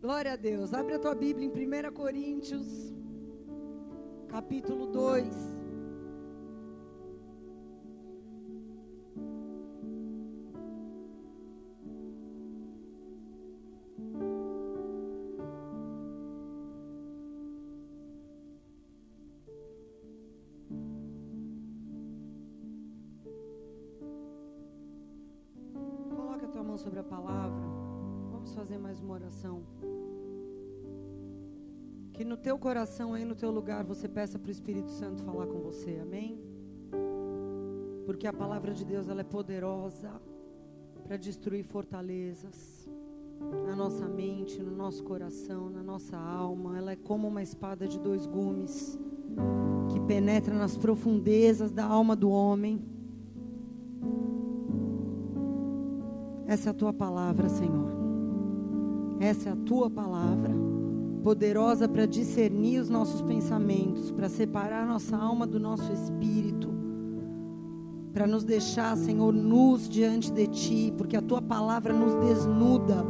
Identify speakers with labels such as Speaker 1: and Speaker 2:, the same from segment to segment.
Speaker 1: Glória a Deus. Abre a tua Bíblia em 1 Coríntios, capítulo 2. Teu coração, aí no teu lugar, você peça para o Espírito Santo falar com você. Amém? Porque a palavra de Deus ela é poderosa para destruir fortalezas na nossa mente, no nosso coração, na nossa alma. Ela é como uma espada de dois gumes que penetra nas profundezas da alma do homem. Essa é a tua palavra, Senhor. Essa é a tua palavra, poderosa para discernir os nossos pensamentos, para separar nossa alma do nosso espírito, para nos deixar, Senhor, nus diante de ti, porque a tua palavra nos desnuda,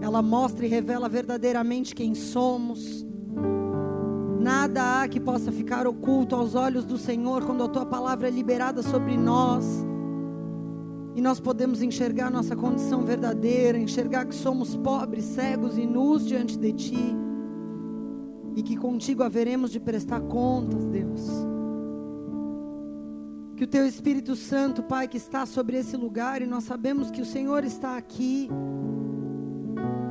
Speaker 1: ela mostra e revela verdadeiramente quem somos. Nada há que possa ficar oculto aos olhos do Senhor quando a tua palavra é liberada sobre nós. E nós podemos enxergar nossa condição verdadeira, enxergar que somos pobres, cegos e nus diante de Ti. E que contigo haveremos de prestar contas, Deus. Que o Teu Espírito Santo, Pai, que está sobre esse lugar, e nós sabemos que o Senhor está aqui,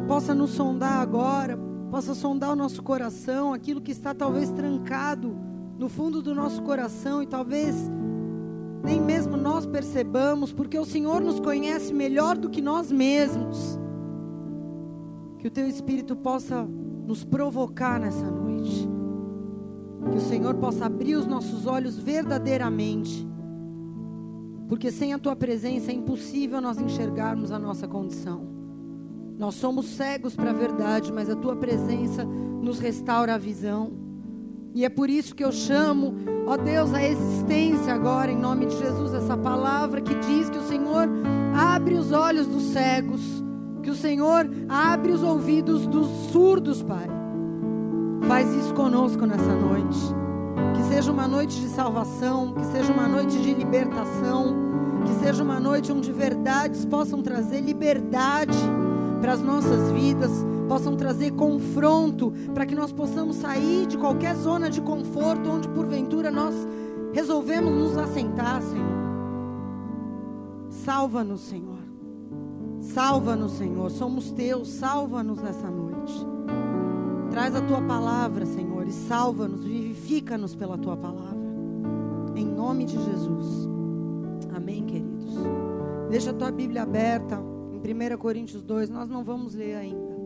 Speaker 1: possa nos sondar agora, possa sondar o nosso coração, aquilo que está talvez trancado no fundo do nosso coração e talvez nem mesmo nós percebamos, porque o Senhor nos conhece melhor do que nós mesmos. Que o Teu Espírito possa nos provocar nessa noite. Que o Senhor possa abrir os nossos olhos verdadeiramente. Porque sem a Tua presença é impossível nós enxergarmos a nossa condição. Nós somos cegos para a verdade, mas a Tua presença nos restaura a visão. E é por isso que eu chamo, ó Deus, a existência agora, em nome de Jesus, essa palavra que diz que o Senhor abre os olhos dos cegos, que o Senhor abre os ouvidos dos surdos, Pai. Faz isso conosco nessa noite. Que seja uma noite de salvação, que seja uma noite de libertação, que seja uma noite onde verdades possam trazer liberdade para as nossas vidas possam trazer confronto, para que nós possamos sair de qualquer zona de conforto onde porventura nós resolvemos nos assentar, Senhor. Salva-nos, Senhor. Salva-nos, Senhor. Somos teus, salva-nos nessa noite. Traz a tua palavra, Senhor, e salva-nos, vivifica-nos pela tua palavra. Em nome de Jesus. Amém, queridos. Deixa a tua Bíblia aberta em 1 Coríntios 2, nós não vamos ler ainda.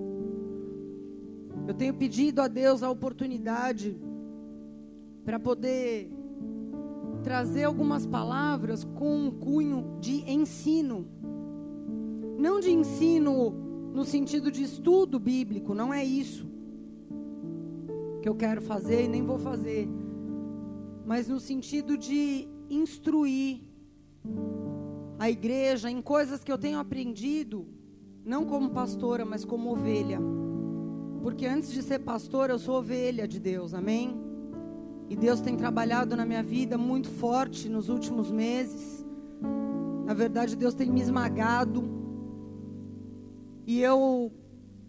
Speaker 1: Eu tenho pedido a Deus a oportunidade para poder trazer algumas palavras com um cunho de ensino. Não de ensino no sentido de estudo bíblico, não é isso que eu quero fazer e nem vou fazer, mas no sentido de instruir a igreja em coisas que eu tenho aprendido, não como pastora, mas como ovelha. Porque antes de ser pastor, eu sou ovelha de Deus, amém? E Deus tem trabalhado na minha vida muito forte nos últimos meses. Na verdade, Deus tem me esmagado. E eu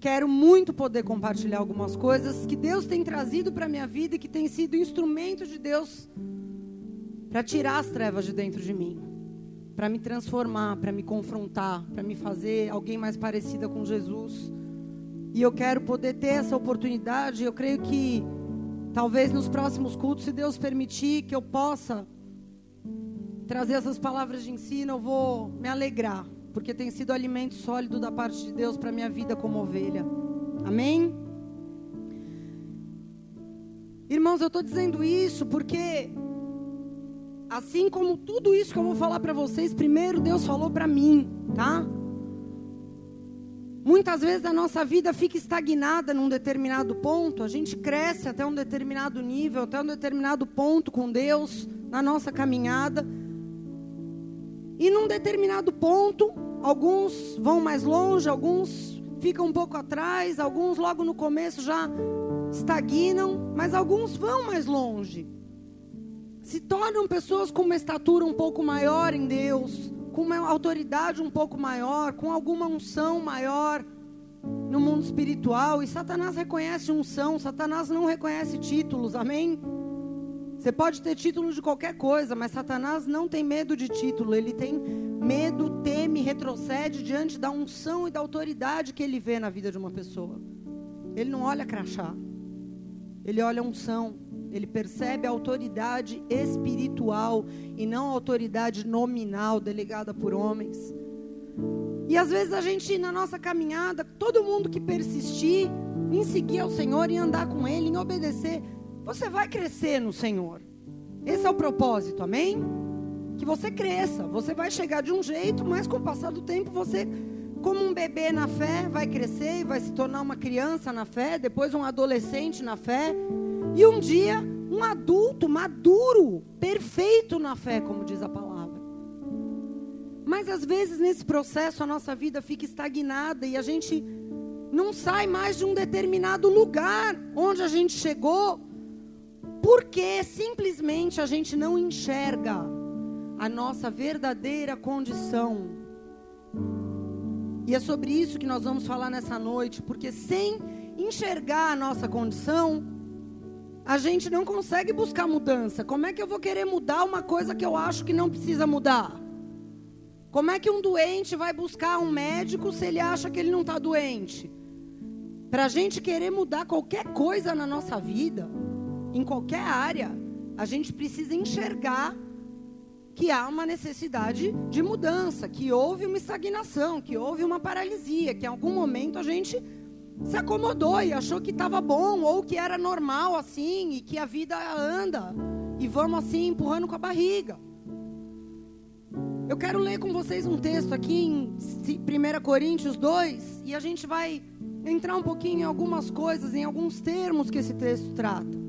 Speaker 1: quero muito poder compartilhar algumas coisas que Deus tem trazido para a minha vida e que tem sido instrumento de Deus para tirar as trevas de dentro de mim, para me transformar, para me confrontar, para me fazer alguém mais parecida com Jesus. E eu quero poder ter essa oportunidade. Eu creio que talvez nos próximos cultos, se Deus permitir que eu possa trazer essas palavras de ensino, eu vou me alegrar, porque tem sido alimento sólido da parte de Deus para minha vida como ovelha. Amém? Irmãos, eu estou dizendo isso porque assim como tudo isso que eu vou falar para vocês, primeiro Deus falou para mim, tá? Muitas vezes a nossa vida fica estagnada num determinado ponto, a gente cresce até um determinado nível, até um determinado ponto com Deus na nossa caminhada. E num determinado ponto, alguns vão mais longe, alguns ficam um pouco atrás, alguns logo no começo já estagnam, mas alguns vão mais longe. Se tornam pessoas com uma estatura um pouco maior em Deus, com uma autoridade um pouco maior, com alguma unção maior no mundo espiritual. E Satanás reconhece unção, Satanás não reconhece títulos, amém? Você pode ter título de qualquer coisa, mas Satanás não tem medo de título, ele tem medo, teme, retrocede diante da unção e da autoridade que ele vê na vida de uma pessoa. Ele não olha crachá, ele olha unção, ele percebe a autoridade espiritual e não a autoridade nominal delegada por homens. E às vezes a gente, na nossa caminhada, todo mundo que persistir em seguir ao Senhor, em andar com Ele, em obedecer, você vai crescer no Senhor. Esse é o propósito, amém? Que você cresça. Você vai chegar de um jeito, mas com o passar do tempo você, como um bebê na fé, vai crescer e vai se tornar uma criança na fé, depois um adolescente na fé, e um dia um adulto maduro, perfeito na fé, como diz a palavra. Mas às vezes nesse processo a nossa vida fica estagnada e a gente não sai mais de um determinado lugar onde a gente chegou, porque simplesmente a gente não enxerga a nossa verdadeira condição. E é sobre isso que nós vamos falar nessa noite, porque sem enxergar a nossa condição, a gente não consegue buscar mudança. Como é que eu vou querer mudar uma coisa que eu acho que não precisa mudar? Como é que um doente vai buscar um médico se ele acha que ele não está doente? Para a gente querer mudar qualquer coisa na nossa vida, em qualquer área, a gente precisa enxergar que há uma necessidade de mudança, que houve uma estagnação, que houve uma paralisia, que em algum momento a gente se acomodou e achou que estava bom ou que era normal assim e que a vida anda e vamos assim empurrando com a barriga. Eu quero ler com vocês um texto aqui em 1 Coríntios 2 e a gente vai entrar um pouquinho em algumas coisas, em alguns termos que esse texto trata.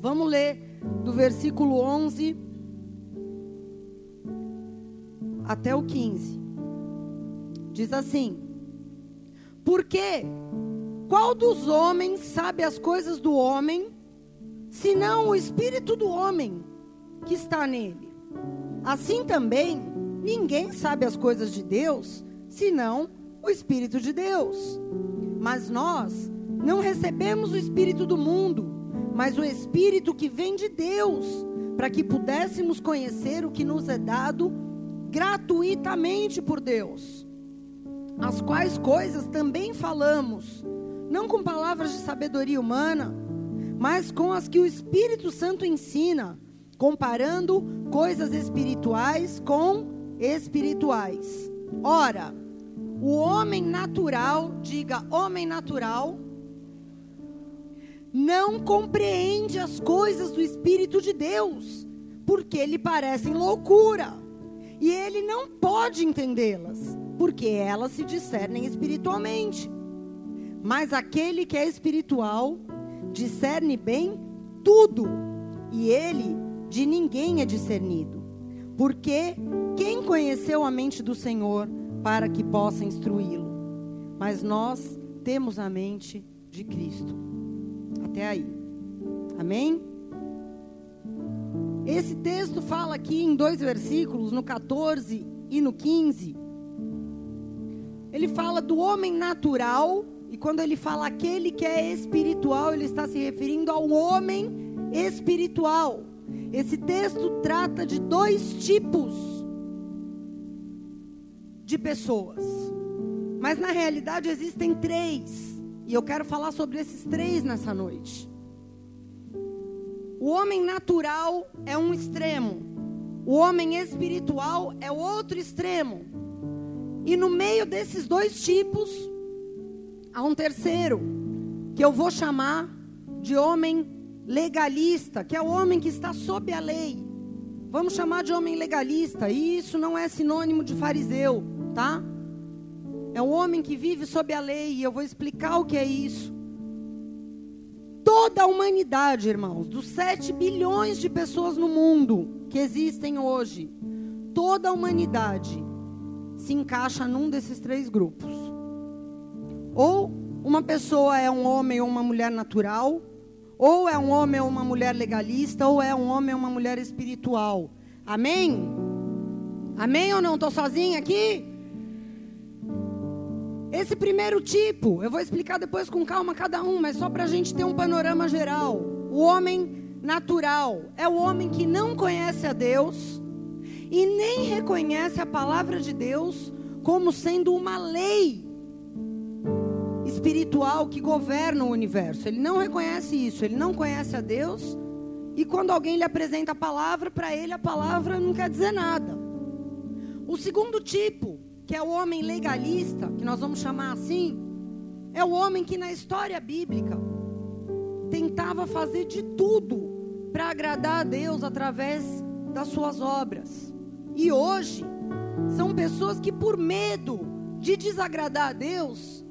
Speaker 1: Vamos ler do versículo 11 até o 15. Diz assim: Porque qual dos homens sabe as coisas do homem, senão o espírito do homem que está nele? Assim também, ninguém sabe as coisas de Deus, senão o espírito de Deus. Mas nós não recebemos o espírito do mundo, mas o espírito que vem de Deus, para que pudéssemos conhecer o que nos é dado gratuitamente por Deus. As quais coisas também falamos não com palavras de sabedoria humana, mas com as que o Espírito Santo ensina, comparando coisas espirituais com espirituais. Ora, o homem natural, diga homem natural, não compreende as coisas do Espírito de Deus, porque lhe parecem loucura. E ele não pode entendê-las, porque elas se discernem espiritualmente. Mas aquele que é espiritual discerne bem tudo, e ele de ninguém é discernido. Porque quem conheceu a mente do Senhor para que possa instruí-lo? Mas nós temos a mente de Cristo. Até aí. Amém? Esse texto fala aqui em dois versículos, no 14 e no 15. Ele fala do homem natural e quando ele fala aquele que é espiritual, ele está se referindo ao homem espiritual. Esse texto trata de dois tipos de pessoas. Mas na realidade existem três. E eu quero falar sobre esses três nessa noite. O homem natural é um extremo. O homem espiritual é outro extremo. E no meio desses dois tipos, Há um terceiro, que eu vou chamar de homem legalista, que é o homem que está sob a lei. Vamos chamar de homem legalista, e isso não é sinônimo de fariseu, tá? É um homem que vive sob a lei, e eu vou explicar o que é isso. Toda a humanidade, irmãos, dos 7 bilhões de pessoas no mundo que existem hoje, toda a humanidade se encaixa num desses três grupos Ou uma pessoa é um homem ou uma mulher natural, ou é um homem ou uma mulher legalista, ou é um homem ou uma mulher espiritual. Amém? Amém ou não? Estou sozinha aqui? Esse primeiro tipo, eu vou explicar depois com calma cada um, mas só para a gente ter um panorama geral. O homem natural é o homem que não conhece a Deus e nem reconhece a palavra de Deus como sendo uma lei espiritual que governa o universo. Ele não reconhece isso, ele não conhece a Deus. E quando alguém lhe apresenta a palavra, para ele a palavra não quer dizer nada. O segundo tipo, que é o homem legalista, que nós vamos chamar assim, é o homem que na história bíblica tentava fazer de tudo para agradar a Deus através das suas obras. E hoje são pessoas que por medo de desagradar a Deus,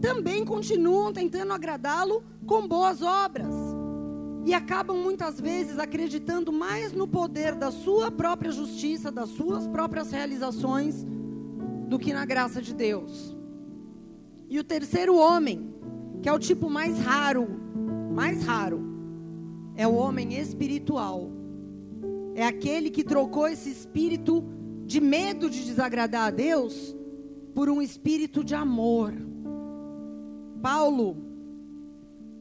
Speaker 1: também continuam tentando agradá-lo com boas obras. E acabam muitas vezes acreditando mais no poder da sua própria justiça, das suas próprias realizações, do que na graça de Deus. E o terceiro homem, que é o tipo mais raro, mais raro, é o homem espiritual. É aquele que trocou esse espírito de medo de desagradar a Deus por um espírito de amor. Paulo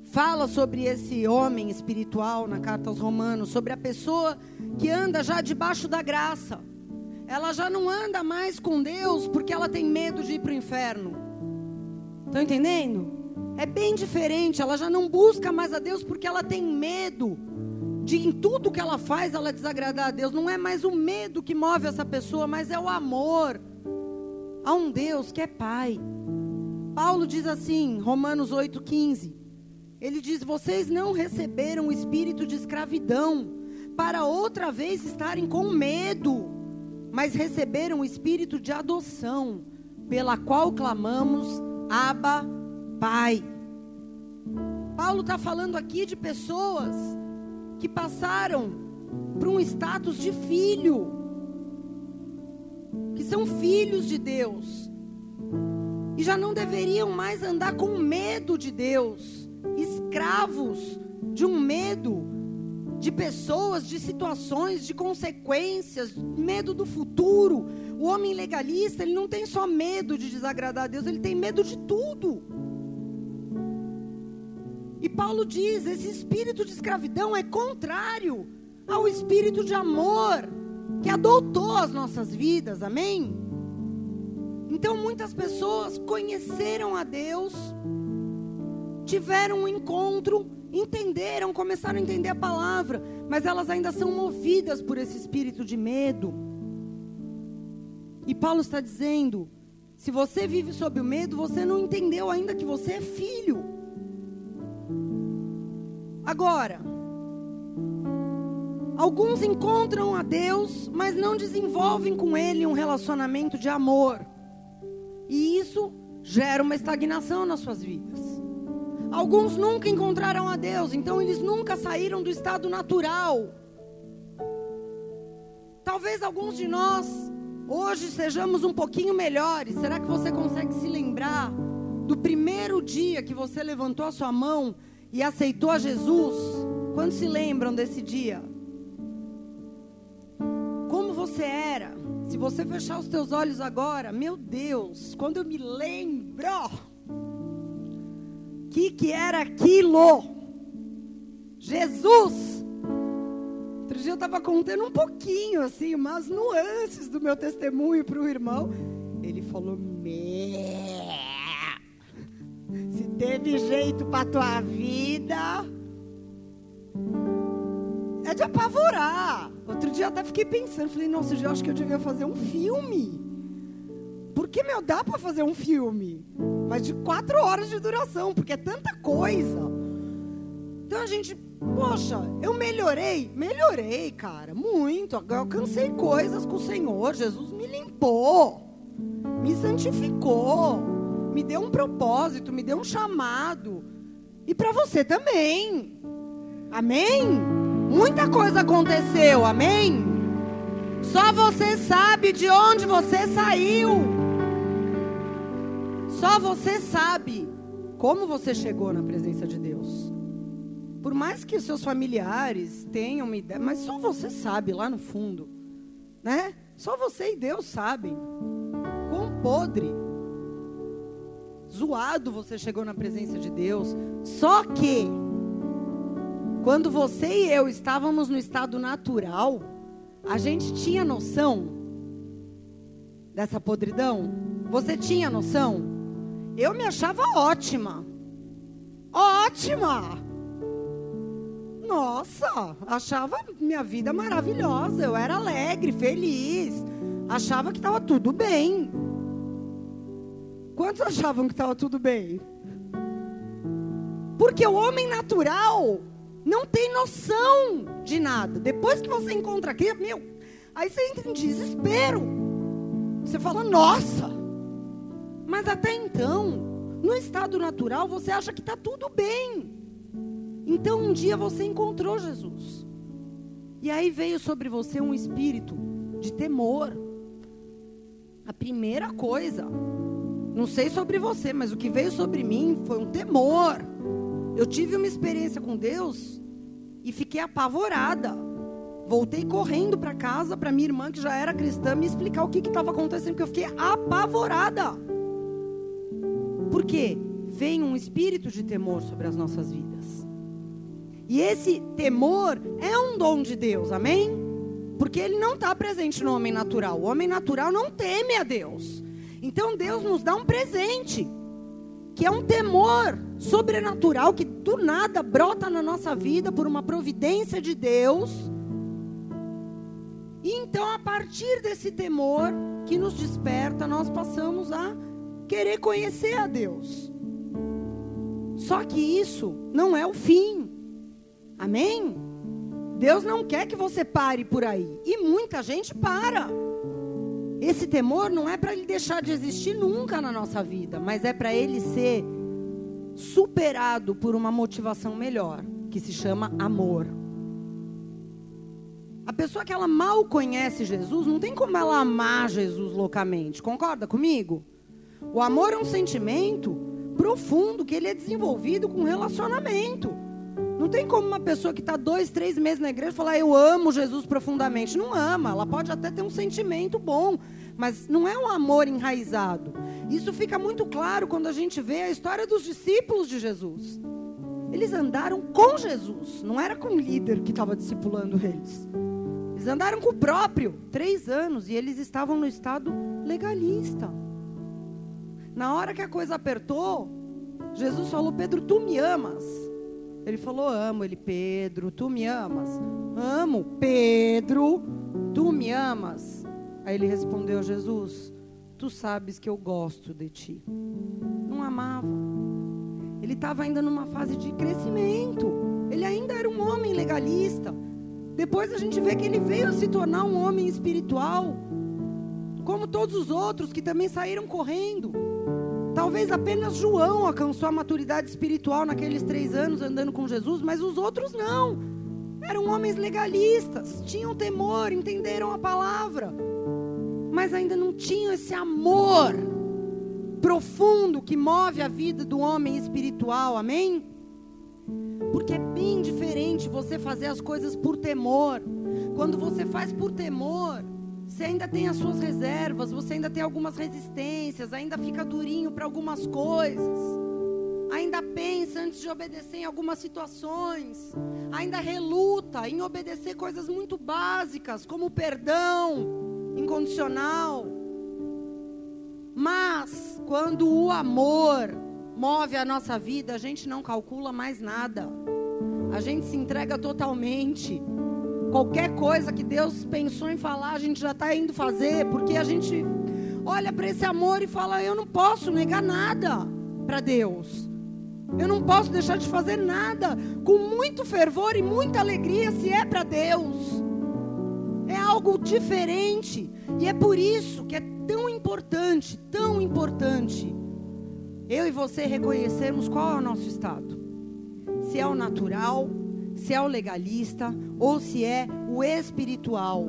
Speaker 1: fala sobre esse homem espiritual na carta aos Romanos, sobre a pessoa que anda já debaixo da graça. Ela já não anda mais com Deus porque ela tem medo de ir para o inferno. Estão entendendo? É bem diferente. Ela já não busca mais a Deus porque ela tem medo de em tudo que ela faz ela desagradar a Deus. Não é mais o medo que move essa pessoa, mas é o amor a um Deus que é Pai. Paulo diz assim, Romanos 8,15. Ele diz: Vocês não receberam o espírito de escravidão para outra vez estarem com medo, mas receberam o espírito de adoção, pela qual clamamos, Abba, Pai. Paulo está falando aqui de pessoas que passaram para um status de filho, que são filhos de Deus, e já não deveriam mais andar com medo de Deus, escravos de um medo de pessoas, de situações, de consequências, medo do futuro. O homem legalista, ele não tem só medo de desagradar a Deus, ele tem medo de tudo. E Paulo diz: esse espírito de escravidão é contrário ao espírito de amor que adotou as nossas vidas, amém? Então muitas pessoas conheceram a Deus, tiveram um encontro, entenderam, começaram a entender a palavra, mas elas ainda são movidas por esse espírito de medo. E Paulo está dizendo: se você vive sob o medo, você não entendeu ainda que você é filho. Agora, alguns encontram a Deus, mas não desenvolvem com Ele um relacionamento de amor. E isso gera uma estagnação nas suas vidas. Alguns nunca encontraram a Deus, então eles nunca saíram do estado natural. Talvez alguns de nós hoje sejamos um pouquinho melhores. Será que você consegue se lembrar do primeiro dia que você levantou a sua mão e aceitou a Jesus? Quando se lembram desse dia? Como você era? Se você fechar os teus olhos agora, meu Deus, quando eu me lembro, que que era aquilo? Jesus. Outro dia eu estava contando um pouquinho, assim, umas nuances do meu testemunho para o irmão. Ele falou: se teve jeito para tua vida, é de apavorar. Outro dia eu até fiquei pensando, falei, nossa, eu acho que eu devia fazer um filme. Porque, meu, dá para fazer um filme. Mas de quatro horas de duração, porque é tanta coisa. Então a gente, poxa, eu melhorei? Melhorei, cara, muito. Eu alcancei coisas com o Senhor. Jesus me limpou, me santificou, me deu um propósito, me deu um chamado. E para você também. Amém? Muita coisa aconteceu, amém? Só você sabe de onde você saiu. Só você sabe como você chegou na presença de Deus. Por mais que os seus familiares tenham uma ideia, mas só você sabe lá no fundo, né? Só você e Deus sabem quão podre, zoado você chegou na presença de Deus. Só que quando você e eu estávamos no estado natural, a gente tinha noção dessa podridão? Você tinha noção? Eu me achava ótima. Ótima! Nossa, achava minha vida maravilhosa. Eu era alegre, feliz. Achava que estava tudo bem. Quantos achavam que estava tudo bem? Porque o homem natural não tem noção de nada. Depois que você encontra aqui, meu, aí você entra em desespero. Você fala, nossa. Mas até então, no estado natural, você acha que está tudo bem. Então um dia você encontrou Jesus. E aí veio sobre você um espírito de temor. A primeira coisa, não sei sobre você, mas o que veio sobre mim foi um temor. Eu tive uma experiência com Deus e fiquei apavorada. Voltei correndo para casa para minha irmã, que já era cristã, me explicar o que estava acontecendo, porque eu fiquei apavorada. Porque vem um espírito de temor sobre as nossas vidas. E esse temor é um dom de Deus, amém? Porque ele não está presente no homem natural. O homem natural não teme a Deus. Então Deus nos dá um presente que é um temor sobrenatural que do nada brota na nossa vida por uma providência de Deus. E então, a partir desse temor que nos desperta, nós passamos a querer conhecer a Deus. Só que isso não é o fim. Amém? Deus não quer que você pare por aí. E muita gente para. Esse temor não é para ele deixar de existir nunca na nossa vida, mas é para ele ser superado por uma motivação melhor, que se chama amor. A pessoa que ela mal conhece Jesus, não tem como ela amar Jesus loucamente. Concorda comigo? O amor é um sentimento profundo que ele é desenvolvido com relacionamento. Não tem como uma pessoa que está dois, três meses na igreja falar eu amo Jesus profundamente. Não ama. Ela pode até ter um sentimento bom, mas não é um amor enraizado. Isso fica muito claro quando a gente vê a história dos discípulos de Jesus. Eles andaram com Jesus, não era com o líder que estava discipulando eles. Eles andaram com o próprio, três anos, e eles estavam no estado legalista. Na hora que a coisa apertou, Jesus falou: Pedro, tu me amas. Ele falou: Amo ele, Pedro, tu me amas? Amo, Pedro, tu me amas? Aí ele respondeu: Jesus, tu sabes que eu gosto de ti. Não amava. Ele estava ainda numa fase de crescimento. Ele ainda era um homem legalista. Depois a gente vê que ele veio se tornar um homem espiritual, como todos os outros que também saíram correndo. Talvez apenas João alcançou a maturidade espiritual naqueles três anos andando com Jesus, mas os outros não. Eram homens legalistas, tinham temor, entenderam a palavra, mas ainda não tinham esse amor profundo que move a vida do homem espiritual, amém? Porque é bem diferente você fazer as coisas por temor. Quando você faz por temor, você ainda tem as suas reservas, você ainda tem algumas resistências, ainda fica durinho para algumas coisas. Ainda pensa antes de obedecer em algumas situações. Ainda reluta em obedecer coisas muito básicas, como o perdão incondicional. Mas quando o amor move a nossa vida, a gente não calcula mais nada. A gente se entrega totalmente. Qualquer coisa que Deus pensou em falar, a gente já está indo fazer, porque a gente olha para esse amor e fala: eu não posso negar nada para Deus. Eu não posso deixar de fazer nada com muito fervor e muita alegria se é para Deus. É algo diferente. E é por isso que é tão importante, tão importante, eu e você reconhecermos qual é o nosso estado. Se é o natural, se é o legalista ou se é o espiritual.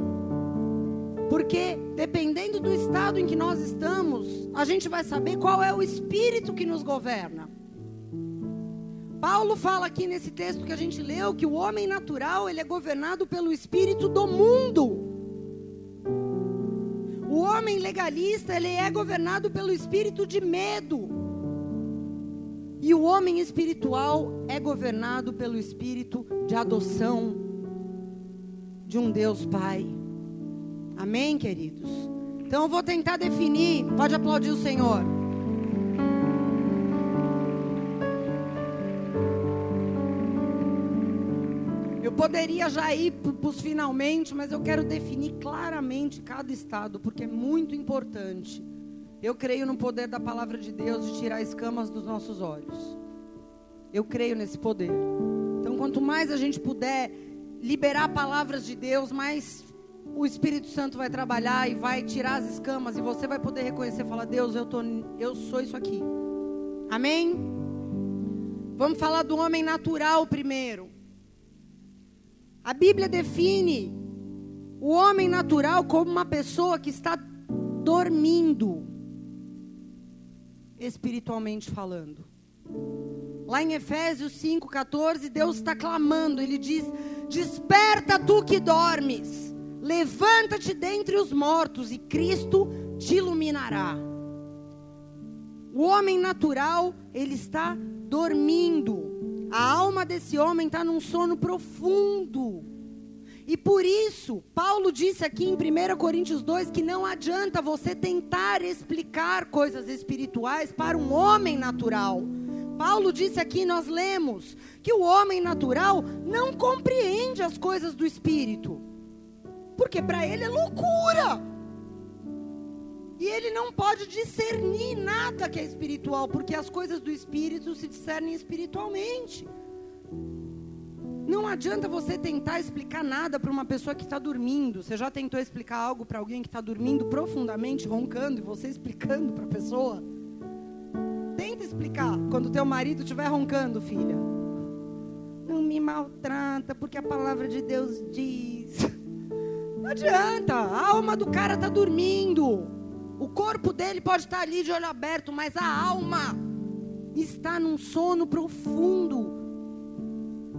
Speaker 1: Porque dependendo do estado em que nós estamos, a gente vai saber qual é o espírito que nos governa. Paulo fala aqui nesse texto que a gente leu que o homem natural, ele é governado pelo espírito do mundo. O homem legalista, ele é governado pelo espírito de medo. E o homem espiritual é governado pelo espírito de adoção de um Deus Pai. Amém, queridos? Então eu vou tentar definir. Pode aplaudir o Senhor. Eu poderia já ir para os finalmente, mas eu quero definir claramente cada estado, porque é muito importante. Eu creio no poder da palavra de Deus de tirar escamas dos nossos olhos. Eu creio nesse poder. Quanto mais a gente puder liberar palavras de Deus, mais o Espírito Santo vai trabalhar e vai tirar as escamas e você vai poder reconhecer, falar: Deus, eu tô, eu sou isso aqui. Amém? Vamos falar do homem natural primeiro. A Bíblia define o homem natural como uma pessoa que está dormindo, espiritualmente falando. Lá em Efésios 5,14, Deus está clamando, Ele diz: Desperta tu que dormes Levanta-te dentre os mortos e Cristo te iluminará. O homem natural, ele está dormindo. A alma desse homem está num sono profundo. E por isso, Paulo disse aqui em 1 Coríntios 2 que não adianta você tentar explicar coisas espirituais para um homem natural. Paulo disse aqui, nós lemos, que o homem natural não compreende as coisas do espírito. Porque para ele é loucura. E ele não pode discernir nada que é espiritual, porque as coisas do espírito se discernem espiritualmente. Não adianta você tentar explicar nada para uma pessoa que está dormindo. Você já tentou explicar algo para alguém que está dormindo profundamente, roncando, e você explicando para a pessoa? Tenta explicar quando teu marido estiver roncando, filha. Não me maltrata, porque a palavra de Deus diz. Não adianta, a alma do cara está dormindo. O corpo dele pode estar ali de olho aberto, mas a alma está num sono profundo.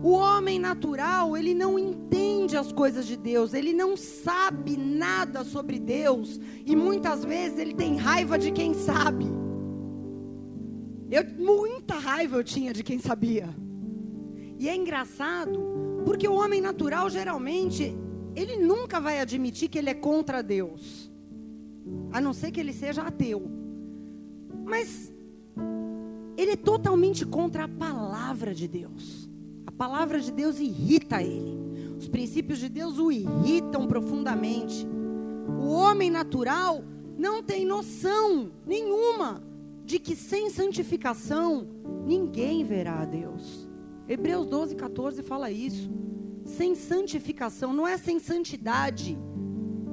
Speaker 1: O homem natural, ele não entende as coisas de Deus, ele não sabe nada sobre Deus e muitas vezes ele tem raiva de quem sabe. Eu muita raiva eu tinha de quem sabia. E é engraçado, porque o homem natural geralmente ele nunca vai admitir que ele é contra Deus, a não ser que ele seja ateu. Mas ele é totalmente contra a palavra de Deus. A palavra de Deus irrita ele. Os princípios de Deus o irritam profundamente. O homem natural não tem noção nenhuma de que sem santificação ninguém verá a Deus. Hebreus 12, 14 fala isso sem santificação, não é sem santidade,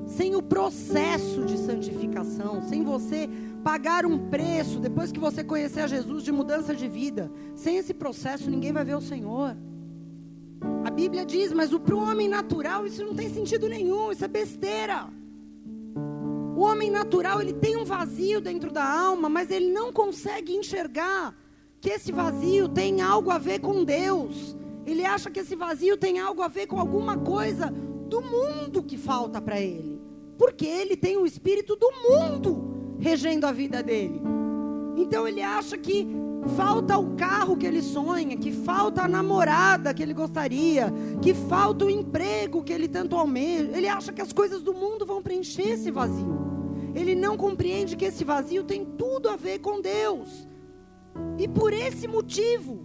Speaker 1: sem o processo de santificação, sem você pagar um preço depois que você conhecer a Jesus de mudança de vida. Sem esse processo, ninguém vai ver o Senhor. A Bíblia diz, mas para o homem natural isso não tem sentido nenhum, isso é besteira. O homem natural, ele tem um vazio dentro da alma, mas ele não consegue enxergar que esse vazio tem algo a ver com Deus. Ele acha que esse vazio tem algo a ver com alguma coisa do mundo que falta para ele. Porque ele tem o espírito do mundo regendo a vida dele. Então ele acha que falta o carro que ele sonha, que falta a namorada que ele gostaria, que falta o emprego que ele tanto almeja. Ele acha que as coisas do mundo vão preencher esse vazio. Ele não compreende que esse vazio tem tudo a ver com Deus. E por esse motivo,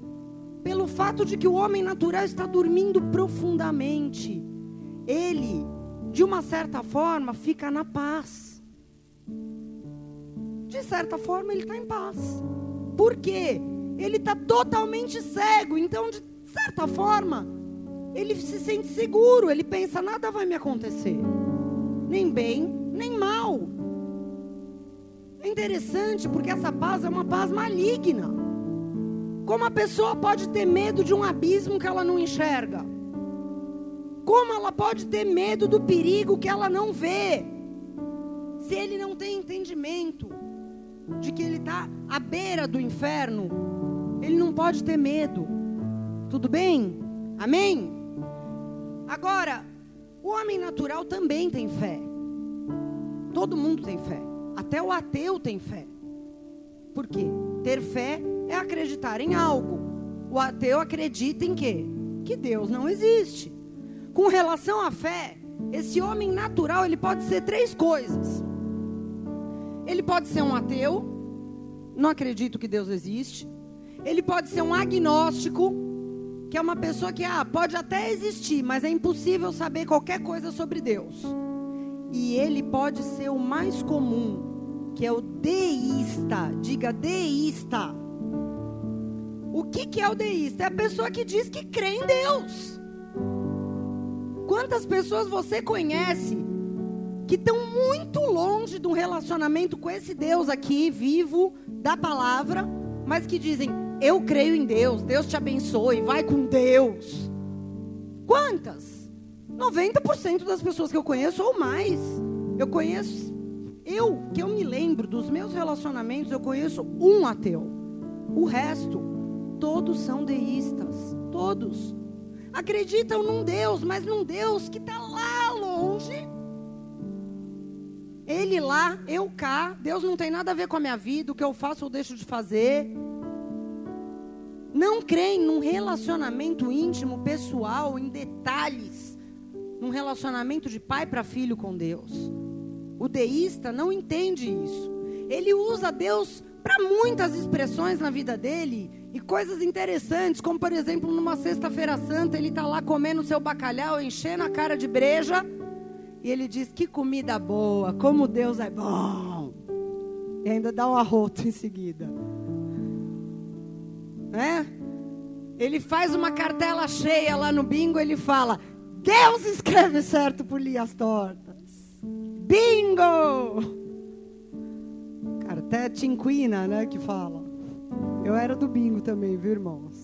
Speaker 1: pelo fato de que o homem natural está dormindo profundamente, ele, de uma certa forma, fica na paz. De certa forma, ele está em paz. Por quê? Ele está totalmente cego. Então, de certa forma, ele se sente seguro. Ele pensa: nada vai me acontecer, nem bem, nem mal. É interessante porque essa paz é uma paz maligna. Como a pessoa pode ter medo de um abismo que ela não enxerga? Como ela pode ter medo do perigo que ela não vê? se ele não tem entendimento de que ele está à beira do inferno, ele não pode ter medo. Tudo bem? Amém? Agora, o homem natural também tem fé. Todo mundo tem fé. Até o ateu tem fé. Por quê? Ter fé é acreditar em algo. O ateu acredita em quê? Que Deus não existe. Com relação à fé, esse homem natural, ele pode ser três coisas. Ele pode ser um ateu, não acredito que Deus existe. Ele pode ser um agnóstico, que é uma pessoa que ah, pode até existir, mas é impossível saber qualquer coisa sobre Deus. E ele pode ser o mais comum, que é o deísta. Diga deísta. O que, que é o deísta? É a pessoa que diz que crê em Deus. Quantas pessoas você conhece que estão muito longe de um relacionamento com esse Deus aqui, vivo, da palavra, mas que dizem: Eu creio em Deus, Deus te abençoe, vai com Deus. Quantas? 90% das pessoas que eu conheço ou mais. Eu conheço, eu, que eu me lembro dos meus relacionamentos, eu conheço um ateu. O resto, todos são deístas. Todos. Acreditam num Deus, mas num Deus que está lá longe. Ele lá, eu cá. Deus não tem nada a ver com a minha vida, o que eu faço ou deixo de fazer. Não creem num relacionamento íntimo, pessoal, em detalhes num relacionamento de pai para filho com Deus. O deísta não entende isso. Ele usa Deus para muitas expressões na vida dele e coisas interessantes, como por exemplo, numa sexta-feira santa, ele está lá comendo seu bacalhau, enchendo a cara de breja, ele diz: Que comida boa, como Deus é bom. E ainda dá um arroto em seguida. Né? Ele faz uma cartela cheia lá no bingo, ele fala: Deus escreve certo por linhas tortas. Bingo! Até Tinquina, né, que fala. Eu era do bingo também, viu, irmãos?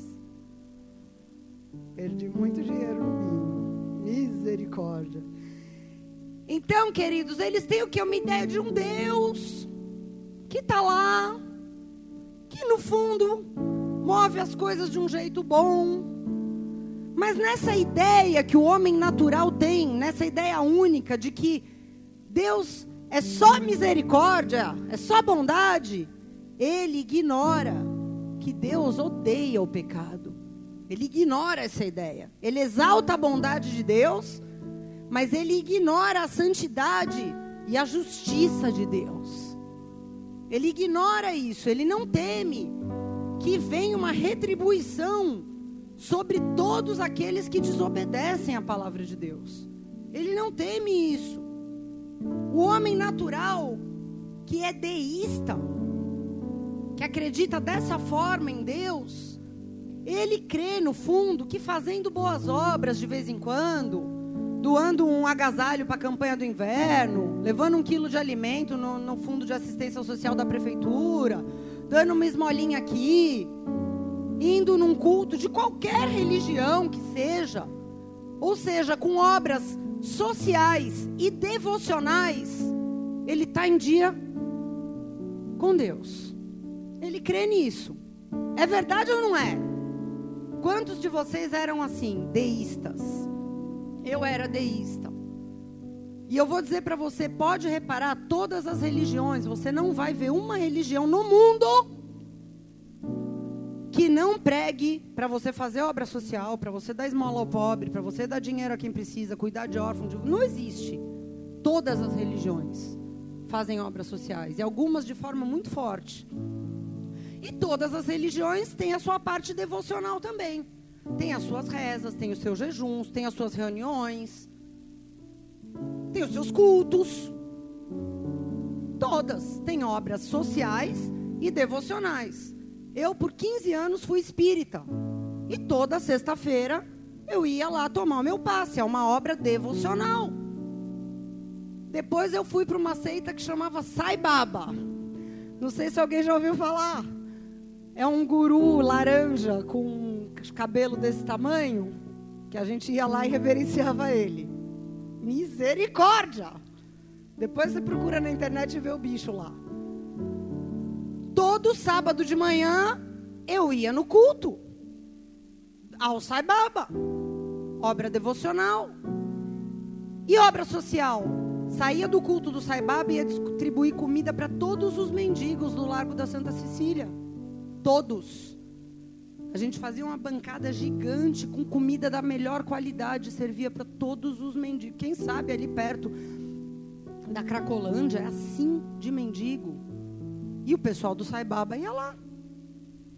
Speaker 1: Perdi muito dinheiro no bingo. Misericórdia. Então, queridos, eles têm o que? Uma ideia de um Deus que está lá, que no fundo move as coisas de um jeito bom, mas nessa ideia que o homem natural tem, nessa ideia única de que Deus é só misericórdia, é só bondade, ele ignora que Deus odeia o pecado. Ele ignora essa ideia. Ele exalta a bondade de Deus, mas ele ignora a santidade e a justiça de Deus. Ele ignora isso, ele não teme que venha uma retribuição sobre todos aqueles que desobedecem à palavra de Deus. Ele não teme isso. O homem natural, que é deísta, que acredita dessa forma em Deus, ele crê no fundo que fazendo boas obras de vez em quando, doando um agasalho para a campanha do inverno, levando um quilo de alimento no, no fundo de assistência social da prefeitura, dando uma esmolinha aqui, indo num culto de qualquer religião que seja, ou seja, com obras sociais e devocionais, ele está em dia com Deus. Ele crê nisso. É verdade ou não é? Quantos de vocês eram assim, deístas? Eu era deísta. E eu vou dizer para você, pode reparar todas as religiões, você não vai ver uma religião no mundo que não pregue para você fazer obra social, para você dar esmola ao pobre, para você dar dinheiro a quem precisa, cuidar de órfãos. Não existe. Todas as religiões fazem obras sociais e algumas de forma muito forte. E todas as religiões têm a sua parte devocional também. Tem as suas rezas, tem os seus jejuns, tem as suas reuniões, tem os seus cultos. Todas têm obras sociais e devocionais. Eu, por 15 anos, fui espírita. E toda sexta-feira eu ia lá tomar o meu passe. É uma obra devocional. Depois eu fui para uma seita que chamava Sai Baba. Não sei se alguém já ouviu falar. É um guru laranja com cabelo desse tamanho. Que a gente ia lá e reverenciava ele. Misericórdia! Depois você procura na internet e vê o bicho lá. Todo sábado de manhã eu ia no culto ao Saibaba, obra devocional e obra social. Saía do culto do Saibaba e ia distribuir comida para todos os mendigos do Largo da Santa Cecília. Todos. A gente fazia uma bancada gigante com comida da melhor qualidade, servia para todos os mendigos. Quem sabe ali perto da Cracolândia é assim de mendigo. E o pessoal do Saibaba ia lá.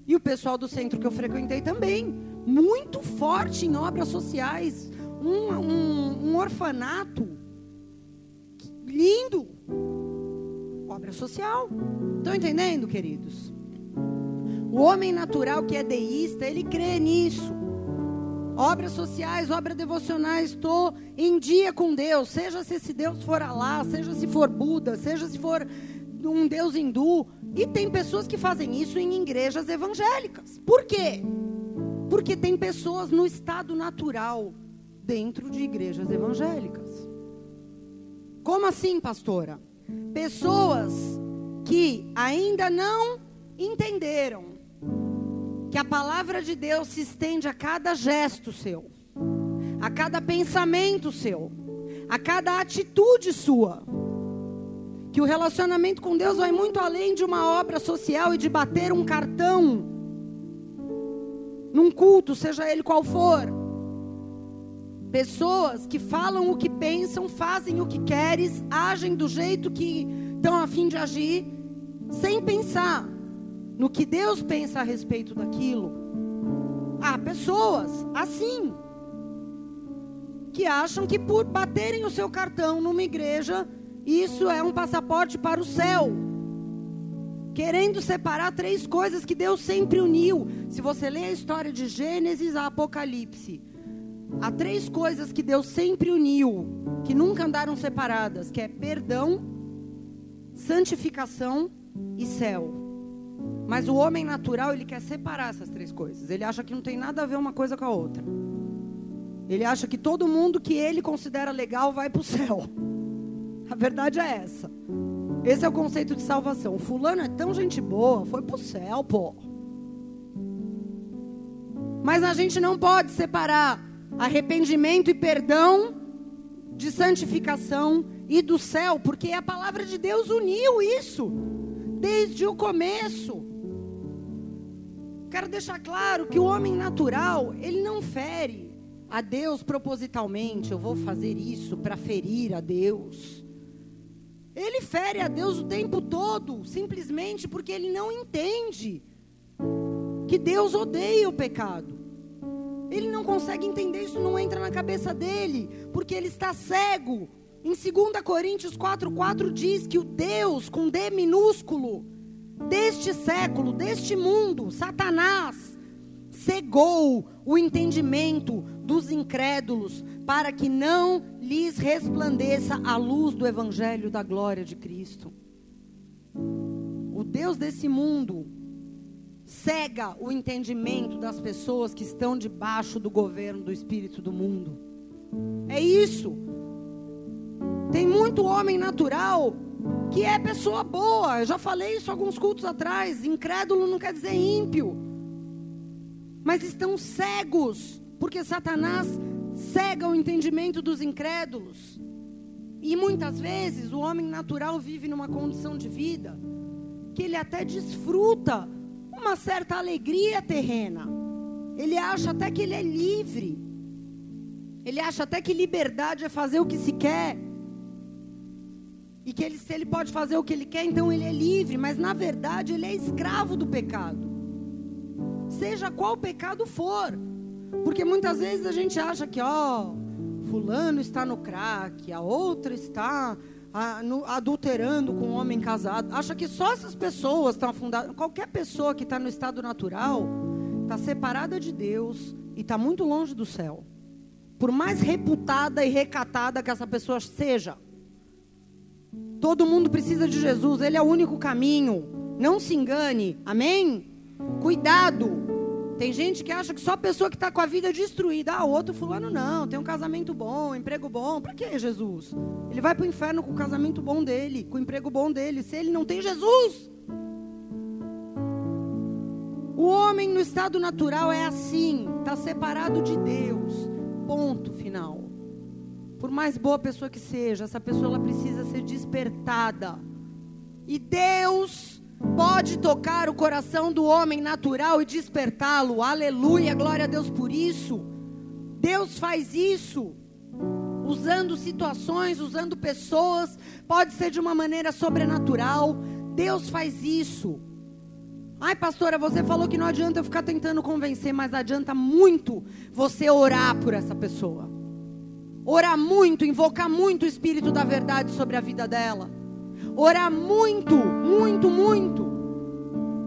Speaker 1: E o pessoal do centro que eu frequentei também. Muito forte em obras sociais. Um, um, um orfanato. Lindo. Obra social. Estão entendendo, queridos? O homem natural que é deísta, ele crê nisso. Obras sociais, obras devocionais, estou em dia com Deus. Seja se esse Deus for Alá, seja se for Buda, seja se for um Deus hindu. E tem pessoas que fazem isso em igrejas evangélicas. Por quê? Porque tem pessoas no estado natural dentro de igrejas evangélicas. Como assim, pastora? Pessoas que ainda não entenderam que a palavra de Deus se estende a cada gesto seu, a cada pensamento seu, a cada atitude sua que o relacionamento com Deus vai muito além de uma obra social e de bater um cartão num culto, seja ele qual for. Pessoas que falam o que pensam, fazem o que querem, agem do jeito que estão a fim de agir, sem pensar no que Deus pensa a respeito daquilo. Há pessoas assim que acham que por baterem o seu cartão numa igreja isso é um passaporte para o céu. Querendo separar três coisas que Deus sempre uniu. Se você ler a história de Gênesis a Apocalipse, há três coisas que Deus sempre uniu, que nunca andaram separadas, que é perdão, santificação e céu. Mas o homem natural, ele quer separar essas três coisas. Ele acha que não tem nada a ver uma coisa com a outra. Ele acha que todo mundo que ele considera legal vai para o céu. A verdade é essa. Esse é o conceito de salvação. O fulano é tão gente boa, foi pro céu, pô. Mas a gente não pode separar arrependimento e perdão de santificação e do céu, porque a palavra de Deus uniu isso desde o começo. Quero deixar claro que o homem natural, ele não fere a Deus propositalmente. Eu vou fazer isso para ferir a Deus. Ele fere a Deus o tempo todo, simplesmente porque ele não entende que Deus odeia o pecado. Ele não consegue entender, isso não entra na cabeça dele, porque ele está cego. Em 2 Coríntios 4,4 diz que o Deus com D minúsculo, deste século, deste mundo, Satanás, cegou o entendimento dos incrédulos, para que não lhes resplandeça a luz do evangelho da glória de Cristo. O Deus desse mundo cega o entendimento das pessoas que estão debaixo do governo do espírito do mundo. É isso. Tem muito homem natural que é pessoa boa. Eu já falei isso alguns cultos atrás. Incrédulo não quer dizer ímpio. Mas estão cegos porque Satanás cega o entendimento dos incrédulos. E muitas vezes o homem natural vive numa condição de vida que ele até desfruta uma certa alegria terrena. Ele acha até que ele é livre. Ele acha até que liberdade é fazer o que se quer. E que ele, se ele pode fazer o que ele quer, então ele é livre. Mas na verdade ele é escravo do pecado. Seja qual pecado for. Porque muitas vezes a gente acha que, ó, fulano está no crack, a outra está a, no, adulterando com um homem casado. Acha que só essas pessoas estão afundadas. Qualquer pessoa que está no estado natural está separada de Deus e está muito longe do céu. Por mais reputada e recatada que essa pessoa seja. Todo mundo precisa de Jesus, Ele é o único caminho. Não se engane, amém? Cuidado Tem gente que acha que só a pessoa que está com a vida destruída. Ah, outro fulano não, tem um casamento bom, um emprego bom. Para que Jesus? Ele vai para o inferno com o casamento bom dele, com o emprego bom dele, se ele não tem Jesus. O homem no estado natural é assim, está separado de Deus. Ponto final. Por mais boa pessoa que seja, essa pessoa ela precisa ser despertada. E Deus pode tocar o coração do homem natural e despertá-lo. Aleluia, glória a Deus por isso. Deus faz isso. Usando situações, usando pessoas, pode ser de uma maneira sobrenatural. Deus faz isso. Ai, pastora, você falou que não adianta eu ficar tentando convencer, mas adianta muito você orar por essa pessoa. Orar muito, invocar muito o Espírito da verdade sobre a vida dela. Orar muito, muito, muito.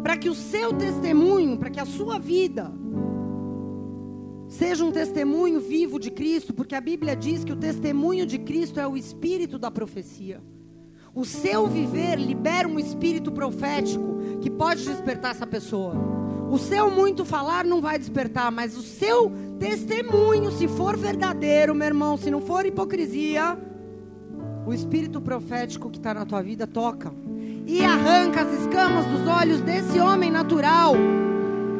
Speaker 1: Para que o seu testemunho, para que a sua vida seja um testemunho vivo de Cristo, porque a Bíblia diz que o testemunho de Cristo é o espírito da profecia. O seu viver libera um espírito profético que pode despertar essa pessoa. O seu muito falar não vai despertar, mas o seu testemunho, se for verdadeiro, meu irmão, se não for hipocrisia, o espírito profético que está na tua vida toca e arranca as escamas dos olhos desse homem natural.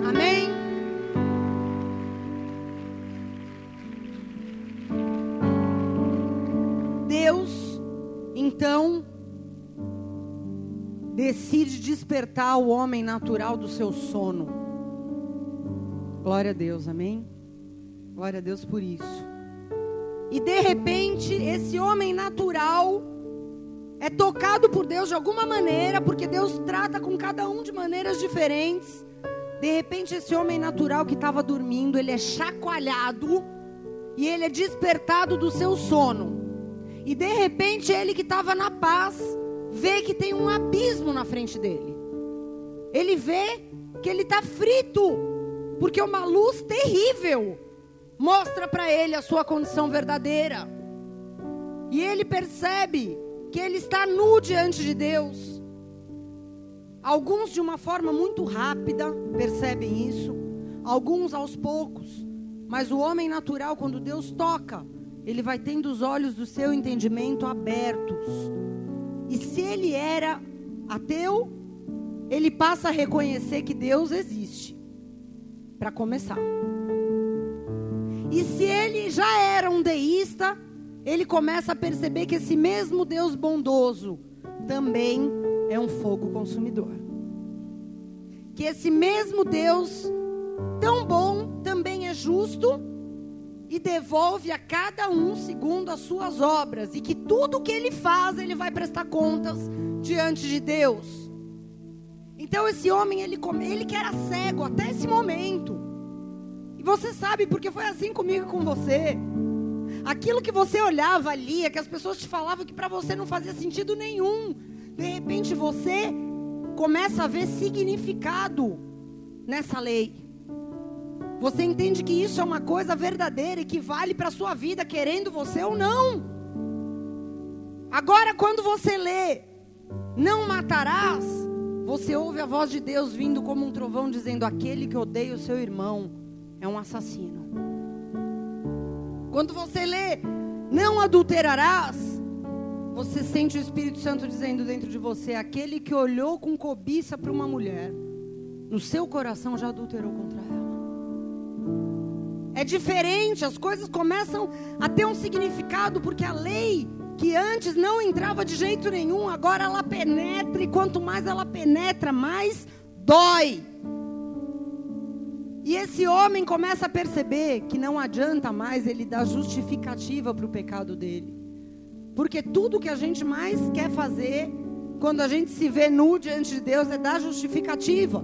Speaker 1: Amém? Decide despertar o homem natural do seu sono. Glória a Deus, amém? Glória a Deus por isso. E de repente, esse homem natural é tocado por Deus de alguma maneira, porque Deus trata com cada um de maneiras diferentes. De repente, esse homem natural que estava dormindo, ele é chacoalhado e ele é despertado do seu sono. E de repente, ele que estava na paz, vê que tem um abismo na frente dele. Ele vê que ele está frito, porque uma luz terrível mostra para ele a sua condição verdadeira. E ele percebe que ele está nu diante de Deus. Alguns de uma forma muito rápida percebem isso, alguns aos poucos. Mas o homem natural, quando Deus toca, ele vai tendo os olhos do seu entendimento abertos e se ele era ateu, ele passa a reconhecer que Deus existe. Para começar. E se ele já era um deísta, ele começa a perceber que esse mesmo Deus bondoso também é um fogo consumidor. Que esse mesmo Deus tão bom também é justo e devolve a cada um segundo as suas obras, e que tudo que ele faz, ele vai prestar contas diante de Deus. Então esse homem, ele, ele que era cego até esse momento, e você sabe, porque foi assim comigo e com você. Aquilo que você olhava ali, é que as pessoas te falavam que para você não fazia sentido nenhum. De repente você começa a ver significado nessa lei. Você entende que isso é uma coisa verdadeira e que vale para a sua vida, querendo você ou não. Agora, quando você lê, não matarás, você ouve a voz de Deus vindo como um trovão, dizendo: aquele que odeia o seu irmão é um assassino. Quando você lê, não adulterarás, você sente o Espírito Santo dizendo dentro de você: aquele que olhou com cobiça para uma mulher, no seu coração já adulterou contra ela. É diferente, as coisas começam a ter um significado, porque a lei que antes não entrava de jeito nenhum, agora ela penetra, e quanto mais ela penetra, mais dói. E esse homem começa a perceber que não adianta mais ele dar justificativa para o pecado dele. Porque tudo que a gente mais quer fazer, quando a gente se vê nu diante de Deus, é dar justificativa.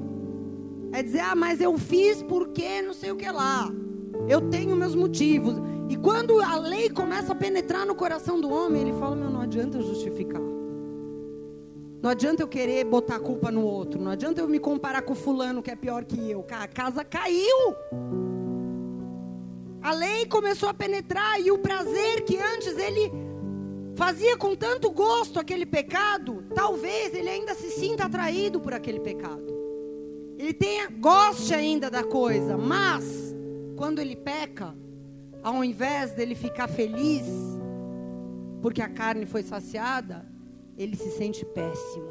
Speaker 1: É dizer, ah, mas eu fiz porque não sei o que lá. Eu tenho meus motivos. E quando a lei começa a penetrar no coração do homem, ele fala: Meu, não adianta eu justificar. Não adianta eu querer botar a culpa no outro. Não adianta eu me comparar com o fulano que é pior que eu. A casa caiu. A lei começou a penetrar e o prazer que antes ele fazia com tanto gosto aquele pecado, talvez ele ainda se sinta atraído por aquele pecado. ele tenha goste ainda da coisa, mas quando ele peca, ao invés dele ficar feliz porque a carne foi saciada, ele se sente péssimo.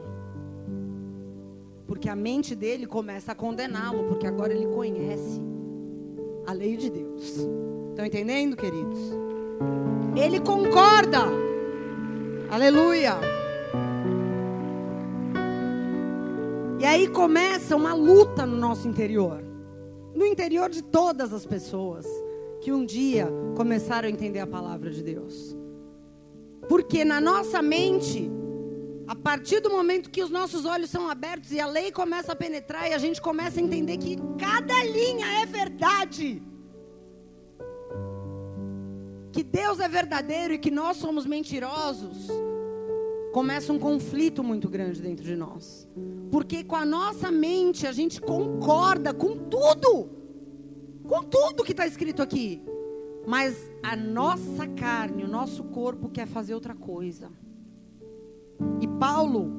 Speaker 1: Porque a mente dele começa a condená-lo, porque agora ele conhece a lei de Deus. Estão entendendo, queridos? Ele concorda. Aleluia. E aí começa uma luta no nosso interior. No interior de todas as pessoas que um dia começaram a entender a palavra de Deus. Porque na nossa mente, a partir do momento que os nossos olhos são abertos e a lei começa a penetrar e a gente começa a entender que cada linha é verdade. Que Deus é verdadeiro e que nós somos mentirosos. Começa um conflito muito grande dentro de nós. Porque com a nossa mente a gente concorda com tudo. Com tudo que está escrito aqui. Mas a nossa carne, o nosso corpo quer fazer outra coisa. E Paulo,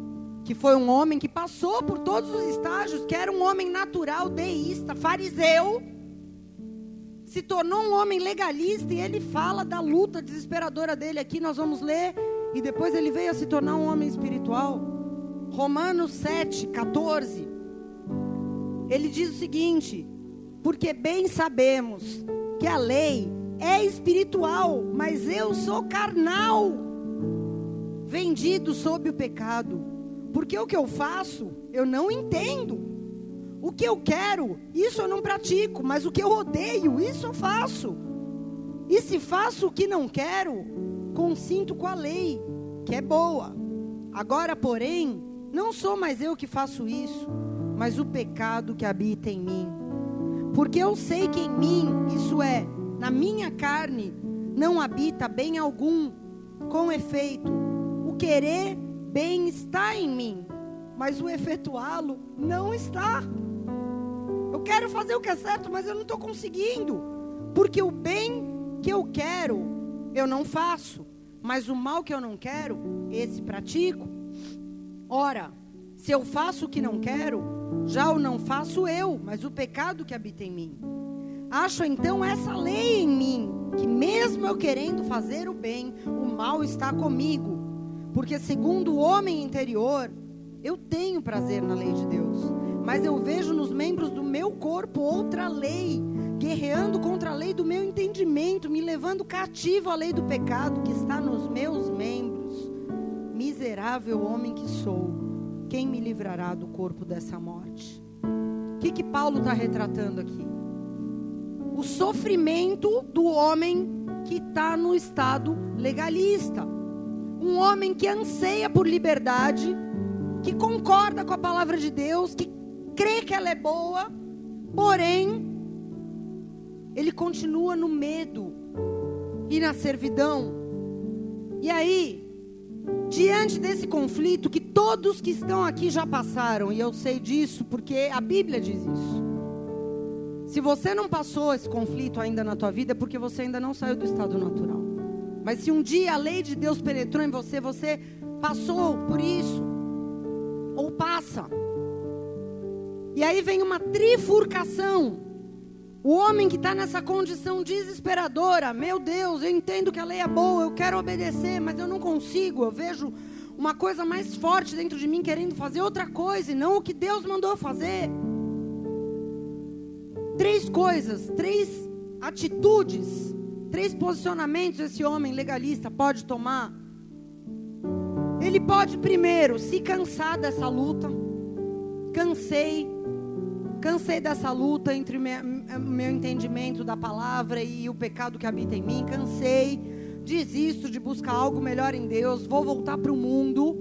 Speaker 1: que foi um homem que passou por todos os estágios, que era um homem natural, deísta, fariseu, se tornou um homem legalista e ele fala da luta desesperadora dele aqui, nós vamos ler, e depois ele veio a se tornar um homem espiritual. Romanos 7, 14. Ele diz o seguinte: Porque bem sabemos que a lei é espiritual, mas eu sou carnal, vendido sob o pecado. Porque o que eu faço, eu não entendo. O que eu quero, isso eu não pratico, mas o que eu odeio, isso eu faço. E se faço o que não quero, consinto com a lei, que é boa. Agora, porém, não sou mais eu que faço isso, mas o pecado que habita em mim. Porque eu sei que em mim, isso é, na minha carne não habita bem algum. Com efeito, o querer bem está em mim, mas o efetuá-lo não está. Eu quero fazer o que é certo, mas eu não estou conseguindo. Porque o bem que eu quero, eu não faço. Mas o mal que eu não quero, esse pratico. Ora, se eu faço o que não quero, já o não faço eu, mas o pecado que habita em mim. Acho então essa lei em mim, que mesmo eu querendo fazer o bem, o mal está comigo. Porque segundo o homem interior, eu tenho prazer na lei de Deus, mas eu vejo nos membros do meu corpo outra lei, guerreando contra a lei do meu entendimento, me levando cativo à lei do pecado que está nos meus membros. Miserável homem que sou, quem me livrará do corpo dessa morte? O que, que Paulo está retratando aqui? o sofrimento do homem que está no estado legalista. Um homem que anseia por liberdade, que concorda com a palavra de Deus, que crê que ela é boa, porém, ele continua no medo e na servidão. E aí, diante desse conflito que todos que estão aqui já passaram, e eu sei disso porque a Bíblia diz isso. Se você não passou esse conflito ainda na tua vida, é porque você ainda não saiu do estado natural. Mas se um dia a lei de Deus penetrou em você, você passou por isso. Ou passa. E aí vem uma trifurcação. O homem que está nessa condição desesperadora, meu Deus, eu entendo que a lei é boa, eu quero obedecer, mas eu não consigo. Eu vejo uma coisa mais forte dentro de mim querendo fazer outra coisa e não o que Deus mandou fazer três coisas, três atitudes, três posicionamentos esse homem legalista pode tomar. Ele pode primeiro se cansar dessa luta. Cansei, cansei dessa luta entre o meu entendimento da palavra e o pecado que habita em mim. Cansei, desisto de buscar algo melhor em Deus. Vou voltar para o mundo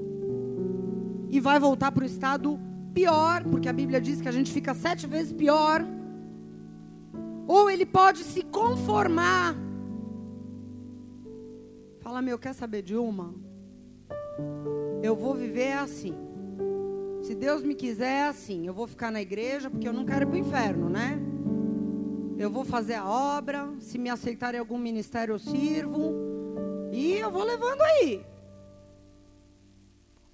Speaker 1: e vai voltar para o estado pior, porque a Bíblia diz que a gente fica sete vezes pior ou ele pode se conformar. Fala, meu, quer saber de uma? Eu vou viver assim. Se Deus me quiser, é assim. Eu vou ficar na igreja porque eu não quero ir para o inferno, né? Eu vou fazer a obra. Se me aceitarem algum ministério, eu sirvo. E eu vou levando aí.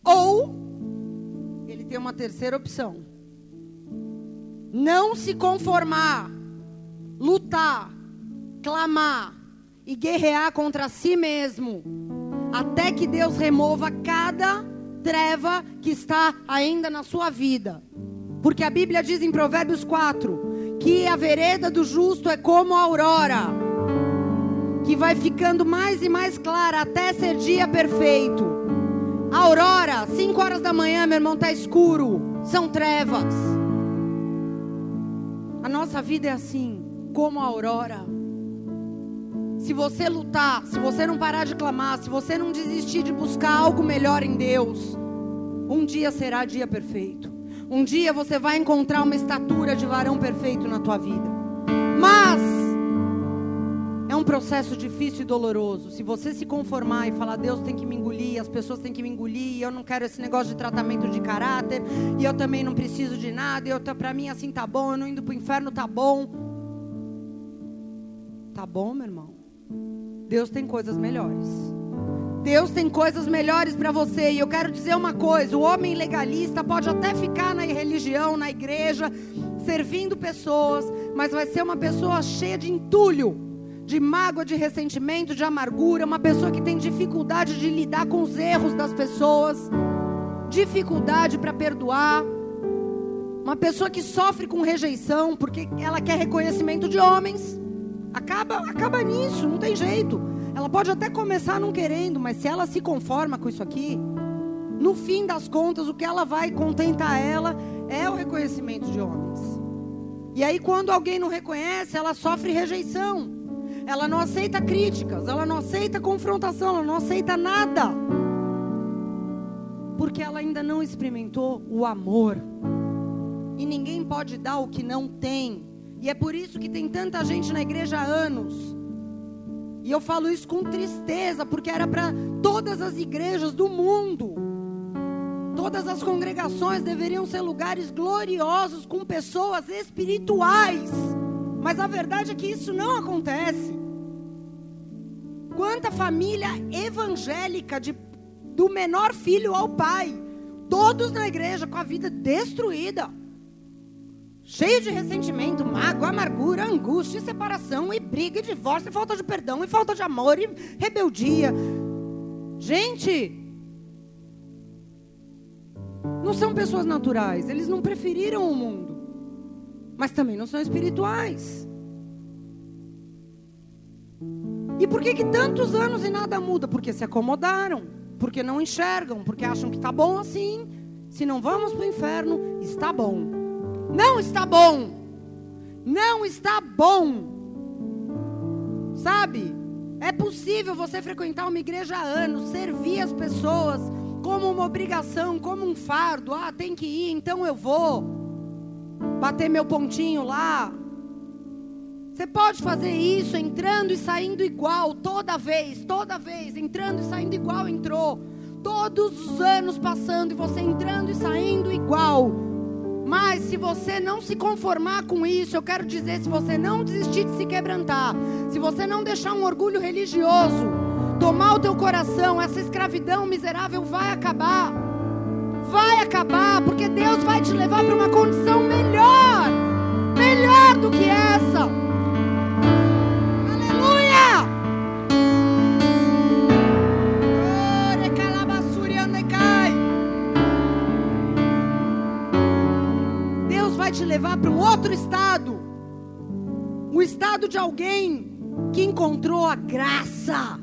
Speaker 1: Ou ele tem uma terceira opção. não se conformar, lutar, clamar e guerrear contra si mesmo, até que Deus remova cada treva que está ainda na sua vida. Porque a Bíblia diz em Provérbios 4 que a vereda do justo é como a aurora, que vai ficando mais e mais clara até ser dia perfeito. A aurora, 5 horas da manhã, meu irmão, está escuro, são trevas. A nossa vida é assim, como a aurora. Se você lutar, se você não parar de clamar, se você não desistir de buscar algo melhor em Deus, um dia será dia perfeito. Um dia você vai encontrar uma estatura de varão perfeito na tua vida. Mas é um processo difícil e doloroso. Se você se conformar e falar, Deus tem que me engolir, as pessoas têm que me engolir, e eu não quero esse negócio de tratamento de caráter, e eu também não preciso de nada, e para mim assim tá bom, eu não indo pro inferno tá bom. Tá bom, meu irmão? Deus tem coisas melhores. Deus tem coisas melhores para você. E eu quero dizer uma coisa: o homem legalista pode até ficar na religião, na igreja, servindo pessoas, mas vai ser uma pessoa cheia de entulho, de mágoa, de ressentimento, de amargura, uma pessoa que tem dificuldade de lidar com os erros das pessoas, dificuldade para perdoar. Uma pessoa que sofre com rejeição porque ela quer reconhecimento de homens. Acaba, acaba nisso, não tem jeito. Ela pode até começar não querendo, mas se ela se conforma com isso aqui, no fim das contas, o que ela vai contentar ela é o reconhecimento de homens. E aí, quando alguém não reconhece, ela sofre rejeição. Ela não aceita críticas, ela não aceita confrontação, ela não aceita nada. Porque ela ainda não experimentou o amor. E ninguém pode dar o que não tem. E é por isso que tem tanta gente na igreja há anos. E eu falo isso com tristeza, porque era para todas as igrejas do mundo. Todas as congregações deveriam ser lugares gloriosos com pessoas espirituais. Mas a verdade é que isso não acontece. Quanta família evangélica de, do menor filho ao pai, todos na igreja com a vida destruída cheio de ressentimento, mágoa, amargura, angústia, separação, e briga, e divórcio, e falta de perdão, e falta de amor, e rebeldia. Gente, não são pessoas naturais, eles não preferiram o mundo, mas também não são espirituais. E por que, que tantos anos e nada muda? Porque se acomodaram, porque não enxergam, porque acham que está bom assim. Se não vamos para o inferno, está bom. Não está bom. Não está bom. Sabe? É possível você frequentar uma igreja há anos, servir as pessoas como uma obrigação, como um fardo. Ah, tem que ir, então eu vou. Bater meu pontinho lá. Você pode fazer isso entrando e saindo igual, toda vez, toda vez, entrando e saindo igual entrou. Todos os anos passando e você entrando e saindo igual. Mas se você não se conformar com isso, eu quero dizer, se você não desistir de se quebrantar, se você não deixar um orgulho religioso tomar o teu coração, essa escravidão miserável vai acabar. Vai acabar, porque Deus vai te levar para uma condição melhor. Melhor do que essa. Vai te levar para um outro estado. O estado de alguém que encontrou a graça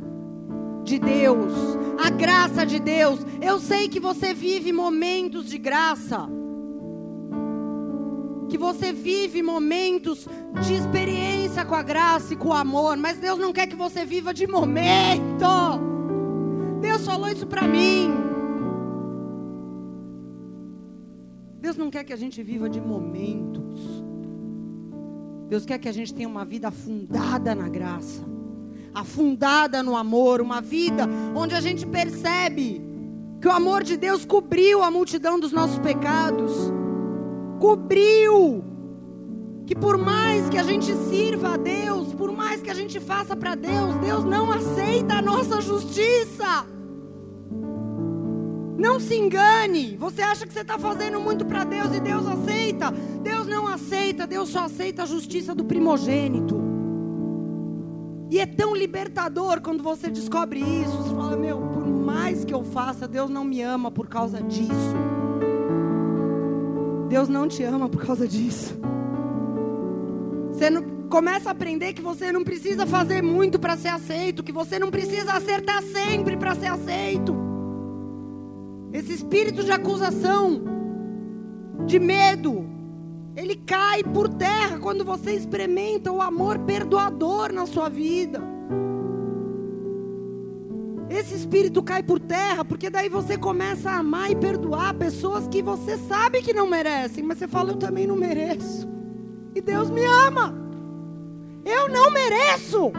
Speaker 1: de Deus. A graça de Deus. Eu sei que você vive momentos de graça. Que você vive momentos de experiência com a graça e com o amor. Mas Deus não quer que você viva de momento. Deus falou isso para mim. Não quer que a gente viva de momentos. Deus quer que a gente tenha uma vida afundada na graça, afundada no amor, uma vida onde a gente percebe que o amor de Deus cobriu a multidão dos nossos pecados, cobriu. Que por mais que a gente sirva a Deus, por mais que a gente faça para Deus, Deus não aceita a nossa justiça. Não se engane. Você acha que você está fazendo muito para Deus e Deus aceita? Deus não aceita. Deus só aceita a justiça do primogênito. E é tão libertador quando você descobre isso. Você fala, meu, por mais que eu faça, Deus não me ama por causa disso. Deus não te ama por causa disso. Você não, começa a aprender que você não precisa fazer muito para ser aceito, que você não precisa acertar sempre para ser aceito. Esse espírito de acusação, de medo, ele cai por terra quando você experimenta o amor perdoador na sua vida. Esse espírito cai por terra, porque daí você começa a amar e perdoar pessoas que você sabe que não merecem, mas você fala, eu também não mereço. E Deus me ama. Eu não mereço,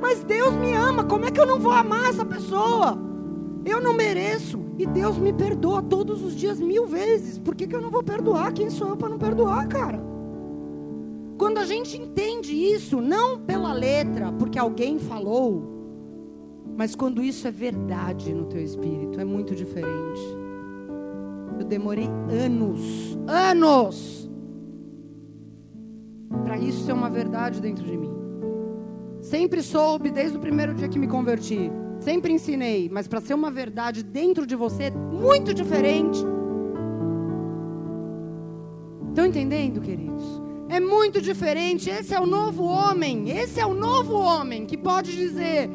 Speaker 1: mas Deus me ama. Como é que eu não vou amar essa pessoa? Eu não mereço. E Deus me perdoa todos os dias mil vezes. Por que, que eu não vou perdoar? Quem sou eu para não perdoar, cara? Quando a gente entende isso, não pela letra, porque alguém falou, mas quando isso é verdade no teu espírito, é muito diferente. Eu demorei anos, anos, para isso ser uma verdade dentro de mim. Sempre soube desde o primeiro dia que me converti Sempre ensinei, mas para ser uma verdade dentro de você, é muito diferente. Estão entendendo, queridos? É muito diferente. Esse é o novo homem. Esse é o novo homem que pode dizer,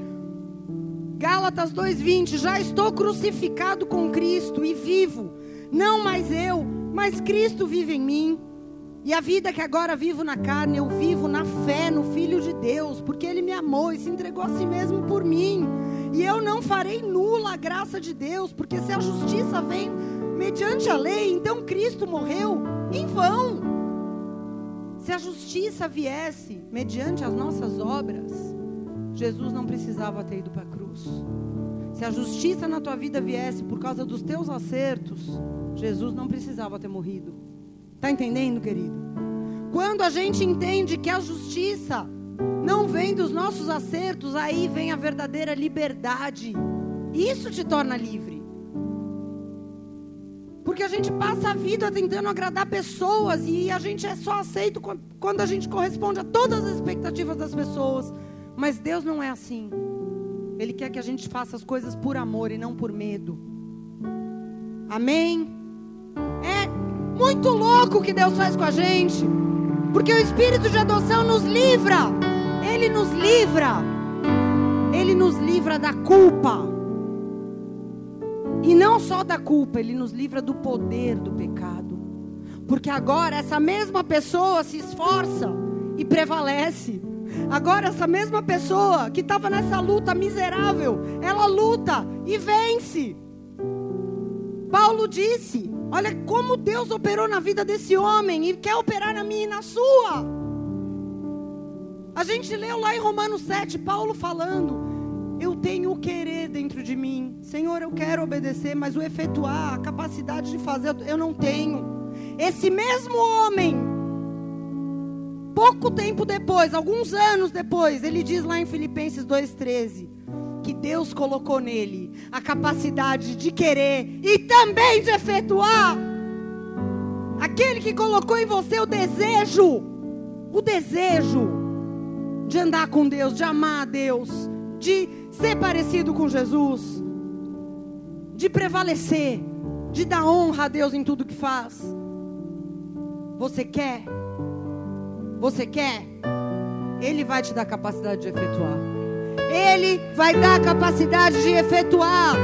Speaker 1: Gálatas 2:20, já estou crucificado com Cristo e vivo, não mais eu, mas Cristo vive em mim. E a vida que agora vivo na carne, eu vivo na fé no Filho de Deus, porque Ele me amou e se entregou a si mesmo por mim. E eu não farei nula a graça de Deus, porque se a justiça vem mediante a lei, então Cristo morreu em vão. Se a justiça viesse mediante as nossas obras, Jesus não precisava ter ido para a cruz. Se a justiça na tua vida viesse por causa dos teus acertos, Jesus não precisava ter morrido. Está entendendo, querido? Quando a gente entende que a justiça não vem dos nossos acertos, aí vem a verdadeira liberdade. Isso te torna livre. Porque a gente passa a vida tentando agradar pessoas e a gente é só aceito quando a gente corresponde a todas as expectativas das pessoas. Mas Deus não é assim. Ele quer que a gente faça as coisas por amor e não por medo. Amém? É muito louco que Deus faz com a gente. Porque o espírito de adoção nos livra. Ele nos livra. Ele nos livra da culpa. E não só da culpa, ele nos livra do poder do pecado. Porque agora essa mesma pessoa se esforça e prevalece. Agora essa mesma pessoa que estava nessa luta miserável, ela luta e vence. Paulo disse: Olha como Deus operou na vida desse homem e quer operar na minha e na sua. A gente leu lá em Romanos 7, Paulo falando: Eu tenho o querer dentro de mim. Senhor, eu quero obedecer, mas o efetuar, a capacidade de fazer, eu não tenho. Esse mesmo homem, pouco tempo depois, alguns anos depois, ele diz lá em Filipenses 2,13: que Deus colocou nele a capacidade de querer e também de efetuar. Aquele que colocou em você o desejo, o desejo de andar com Deus, de amar a Deus, de ser parecido com Jesus, de prevalecer, de dar honra a Deus em tudo que faz. Você quer? Você quer? Ele vai te dar capacidade de efetuar. Ele vai dar capacidade de efetuar,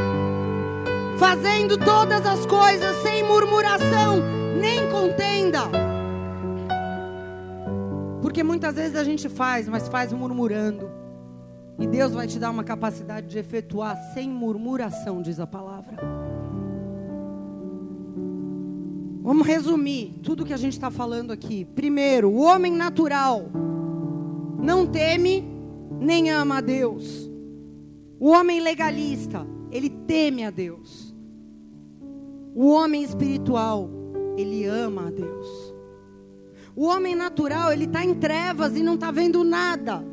Speaker 1: fazendo todas as coisas sem murmuração, nem contenda. Porque muitas vezes a gente faz, mas faz murmurando. E Deus vai te dar uma capacidade de efetuar sem murmuração, diz a palavra. Vamos resumir tudo que a gente está falando aqui. Primeiro, o homem natural não teme nem ama a Deus. O homem legalista, ele teme a Deus. O homem espiritual, ele ama a Deus. O homem natural, ele está em trevas e não está vendo nada.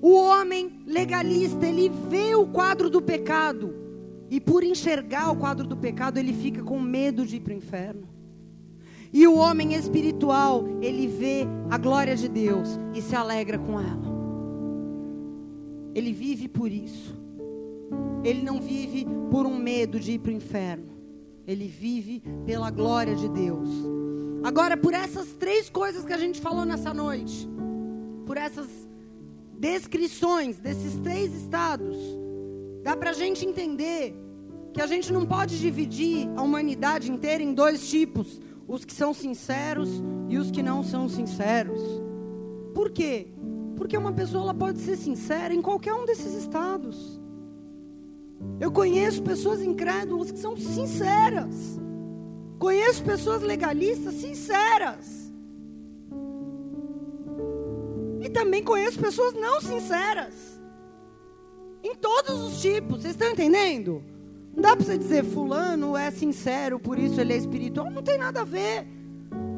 Speaker 1: O homem legalista, ele vê o quadro do pecado E por enxergar o quadro do pecado, ele fica com medo de ir para o inferno. E o homem espiritual, ele vê a glória de Deus e se alegra com ela. Ele vive por isso. Ele não vive por um medo de ir para o inferno. Ele vive pela glória de Deus. Agora, por essas três coisas que a gente falou nessa noite, por essas descrições desses três estados, dá para a gente entender que a gente não pode dividir a humanidade inteira em dois tipos: os que são sinceros e os que não são sinceros. Por quê? Porque uma pessoa pode ser sincera em qualquer um desses estados. Eu conheço pessoas incrédulas que são sinceras. Conheço pessoas legalistas sinceras. E também conheço pessoas não sinceras. Em todos os tipos, vocês estão entendendo? Não dá para você dizer fulano é sincero, por isso ele é espiritual. Não tem nada a ver.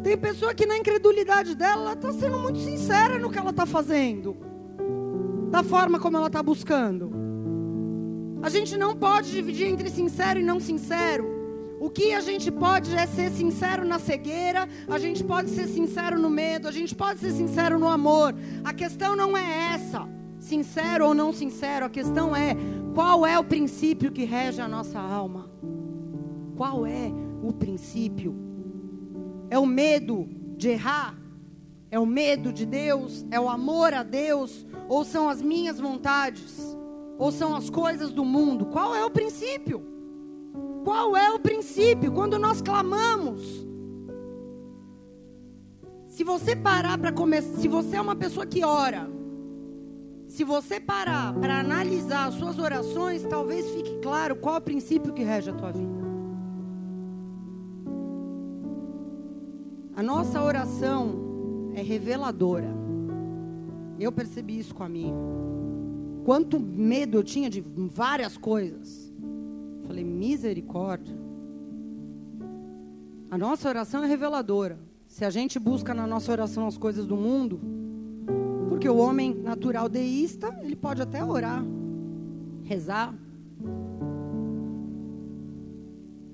Speaker 1: Tem pessoa que na incredulidade dela, ela está sendo muito sincera no que ela está fazendo. Da forma como ela está buscando. A gente não pode dividir entre sincero e não sincero. O que a gente pode é ser sincero na cegueira, a gente pode ser sincero no medo, a gente pode ser sincero no amor. A questão não é essa, sincero ou não sincero, a questão é qual é o princípio que rege a nossa alma. Qual é o princípio? É o medo de errar? É o medo de Deus? É o amor a Deus? Ou são as minhas vontades? Ou são as coisas do mundo? Qual é o princípio? Qual é o princípio? Quando nós clamamos, se você parar para começar, se você é uma pessoa que ora, se você parar para analisar as suas orações, talvez fique claro qual é o princípio que rege a tua vida. A nossa oração é reveladora. Eu percebi isso com a minha. Quanto medo eu tinha de várias coisas. Falei, misericórdia. A nossa oração é reveladora. Se a gente busca na nossa oração as coisas do mundo, porque o homem natural deísta, ele pode até orar, rezar.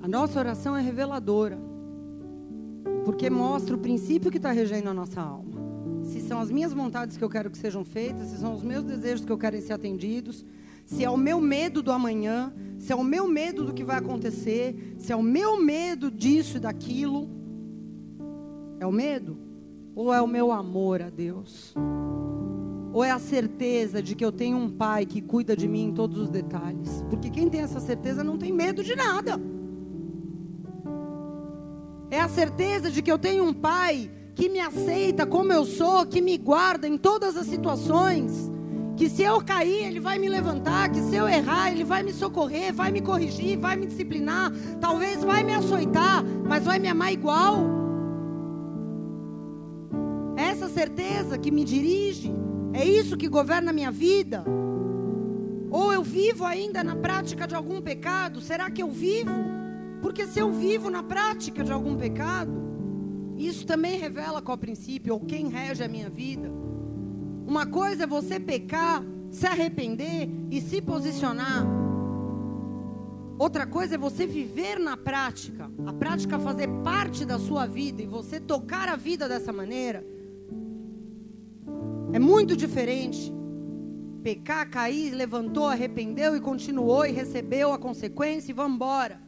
Speaker 1: A nossa oração é reveladora, porque mostra o princípio que está regendo a nossa alma. Se são as minhas vontades que eu quero que sejam feitas, se são os meus desejos que eu quero ser atendidos, se é o meu medo do amanhã, se é o meu medo do que vai acontecer, se é o meu medo disso e daquilo. É o medo? Ou é o meu amor a Deus? Ou é a certeza de que eu tenho um pai que cuida de mim em todos os detalhes? Porque quem tem essa certeza não tem medo de nada. É a certeza de que eu tenho um pai que me aceita como eu sou, que me guarda em todas as situações que se eu cair, Ele vai me levantar. Que se eu errar, Ele vai me socorrer, vai me corrigir, vai me disciplinar. Talvez vai me açoitar, mas vai me amar igual. Essa certeza que me dirige, é isso que governa a minha vida. Ou eu vivo ainda na prática de algum pecado? Será que eu vivo? Porque se eu vivo na prática de algum pecado, isso também revela qual princípio ou quem rege a minha vida. Uma coisa é você pecar, se arrepender e se posicionar. Outra coisa é você viver na prática, a prática fazer parte da sua vida e você tocar a vida dessa maneira. É muito diferente. Pecar, cair, levantou, arrependeu e continuou e recebeu a consequência e vamos embora.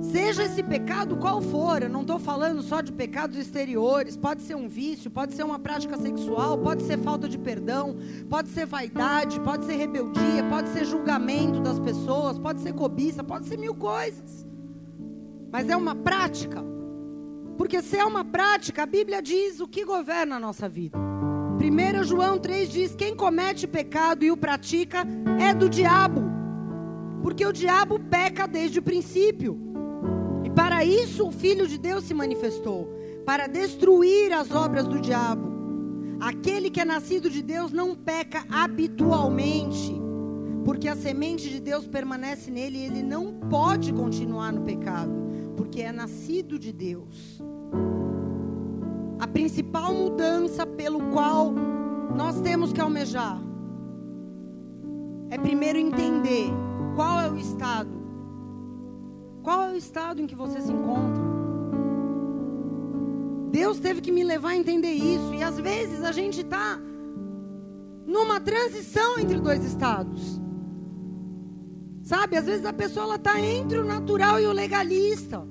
Speaker 1: Seja esse pecado qual for, eu não estou falando só de pecados exteriores, pode ser um vício, pode ser uma prática sexual, pode ser falta de perdão, pode ser vaidade, pode ser rebeldia, pode ser julgamento das pessoas, pode ser cobiça, pode ser mil coisas. Mas é uma prática. Porque se é uma prática, a Bíblia diz o que governa a nossa vida. 1 João 3 diz: quem comete pecado e o pratica é do diabo. Porque o diabo peca desde o princípio. Para isso o Filho de Deus se manifestou para destruir as obras do diabo. Aquele que é nascido de Deus não peca habitualmente, porque a semente de Deus permanece nele e ele não pode continuar no pecado, porque é nascido de Deus. A principal mudança pelo qual nós temos que almejar é primeiro entender qual é o estado? Qual é o estado em que você se encontra? Deus teve que me levar a entender isso. E às vezes a gente está numa transição entre dois estados. Sabe, às vezes a pessoa está entre o natural e o legalista.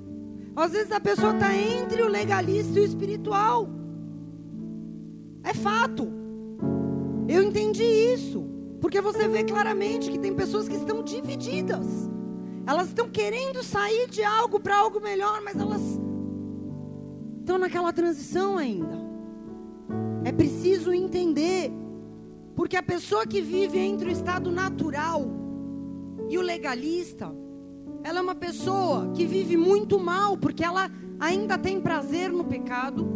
Speaker 1: Às vezes a pessoa está entre o legalista e o espiritual. É fato. Eu entendi isso. Porque você vê claramente que tem pessoas que estão divididas. Elas estão querendo sair de algo para algo melhor, mas elas estão naquela transição ainda. É preciso entender. Porque a pessoa que vive entre o estado natural e o legalista, ela é uma pessoa que vive muito mal, porque ela ainda tem prazer no pecado,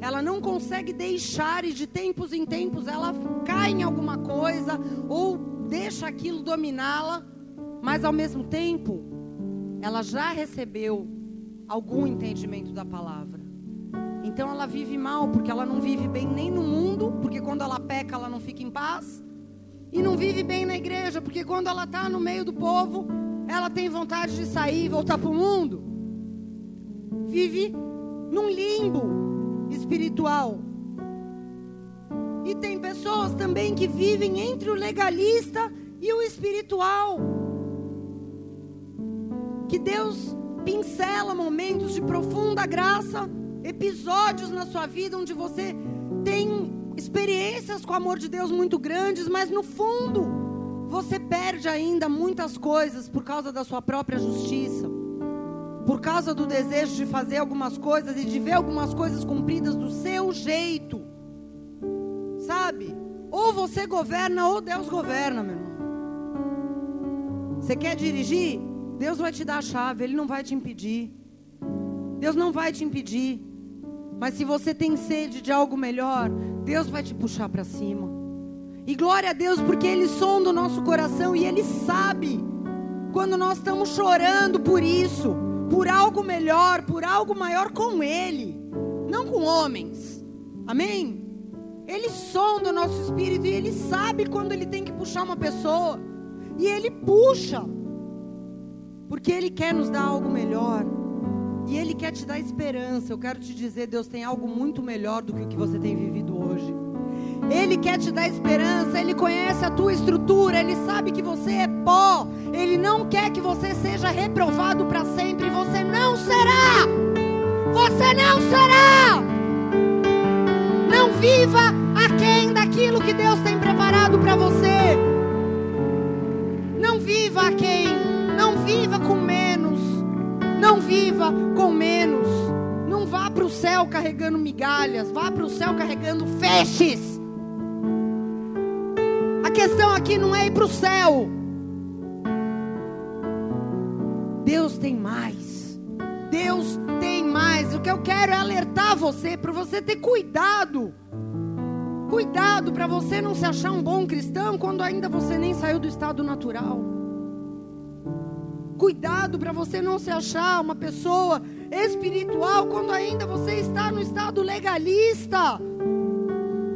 Speaker 1: ela não consegue deixar e de tempos em tempos ela cai em alguma coisa ou deixa aquilo dominá-la, mas ao mesmo tempo ela já recebeu algum entendimento da palavra. Então ela vive mal porque ela não vive bem nem no mundo, porque quando ela peca ela não fica em paz, e não vive bem na igreja, porque quando ela está no meio do povo, ela tem vontade de sair e voltar para o mundo. Vive num limbo espiritual. E tem pessoas também que vivem entre o legalista e o espiritual. Que Deus pincela momentos de profunda graça, episódios na sua vida onde você tem experiências com o amor de Deus muito grandes, mas no fundo você perde ainda muitas coisas por causa da sua própria justiça, por causa do desejo de fazer algumas coisas e de ver algumas coisas cumpridas do seu jeito, sabe? Ou você governa ou Deus governa, meu irmão. Você quer dirigir? Deus vai te dar a chave, Ele não vai te impedir. Deus não vai te impedir. Mas se você tem sede de algo melhor, Deus vai te puxar para cima. E glória a Deus, porque Ele sonda o nosso coração e Ele sabe quando nós estamos chorando por isso, por algo melhor, por algo maior com Ele, não com homens. Amém? Ele sonda o nosso espírito e Ele sabe quando Ele tem que puxar uma pessoa. E Ele puxa, porque Ele quer nos dar algo melhor. E Ele quer te dar esperança. Eu quero te dizer, Deus tem algo muito melhor do que o que você tem vivido hoje. Ele quer te dar esperança, Ele conhece a tua estrutura, Ele sabe que você é pó, Ele não quer que você seja reprovado para sempre, você não será, você não será. Não viva aquém daquilo que Deus tem preparado para você. Não viva aquém, não viva com menos, não viva com menos. Não vá para o céu carregando migalhas, vá para o céu carregando feixes questão aqui não é ir para o céu. Deus tem mais. Deus tem mais. O que eu quero é alertar você para você ter cuidado. Cuidado para você não se achar um bom cristão quando ainda você nem saiu do estado natural. Cuidado para você não se achar uma pessoa espiritual quando ainda você está no estado legalista,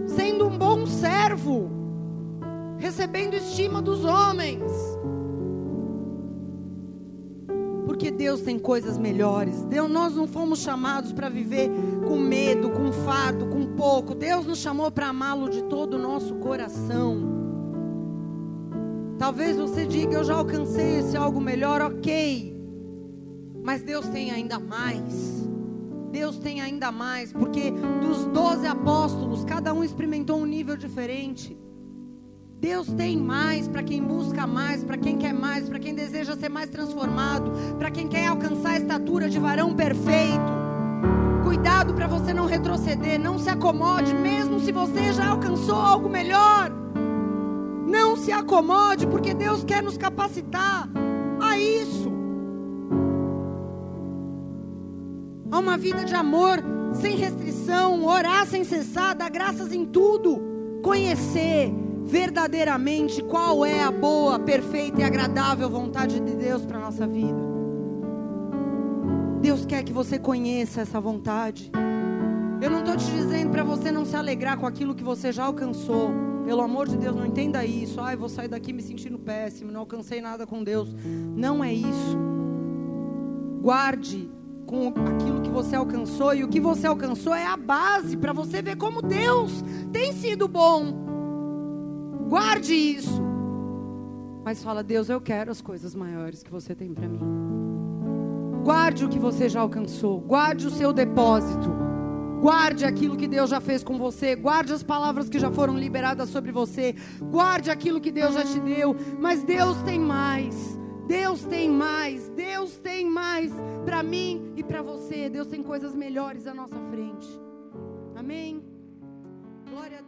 Speaker 1: sendo um bom servo recebendo estima dos homens. Porque Deus tem coisas melhores. Deus, nós não fomos chamados para viver com medo, com fardo, com pouco. Deus nos chamou para amá-lo de todo o nosso coração. Talvez você diga, eu já alcancei esse algo melhor, ok. Mas Deus tem ainda mais. Deus tem ainda mais, porque dos doze apóstolos, cada um experimentou um nível diferente. Deus tem mais para quem busca mais, para quem quer mais, para quem deseja ser mais transformado, para quem quer alcançar a estatura de varão perfeito. Cuidado para você não retroceder, não se acomode, mesmo se você já alcançou algo melhor. Não se acomode, porque Deus quer nos capacitar a isso. A uma vida de amor sem restrição, orar sem cessar, dar graças em tudo, conhecer verdadeiramente qual é a boa, perfeita e agradável vontade de Deus para nossa vida. Deus quer que você conheça essa vontade. Eu não estou te dizendo para você não se alegrar com aquilo que você já alcançou. Pelo amor de Deus, não entenda isso. Ai, vou sair daqui me sentindo péssimo, não alcancei nada com Deus. Não é isso. Guarde com aquilo que você alcançou e o que você alcançou é a base para você ver como Deus tem sido bom. Guarde isso. Mas fala, Deus, eu quero as coisas maiores que você tem para mim. Guarde o que você já alcançou. Guarde o seu depósito. Guarde aquilo que Deus já fez com você. Guarde as palavras que já foram liberadas sobre você. Guarde aquilo que Deus já te deu. Mas Deus tem mais. Deus tem mais. Deus tem mais para mim e para você. Deus tem coisas melhores à nossa frente. Amém. Glória a.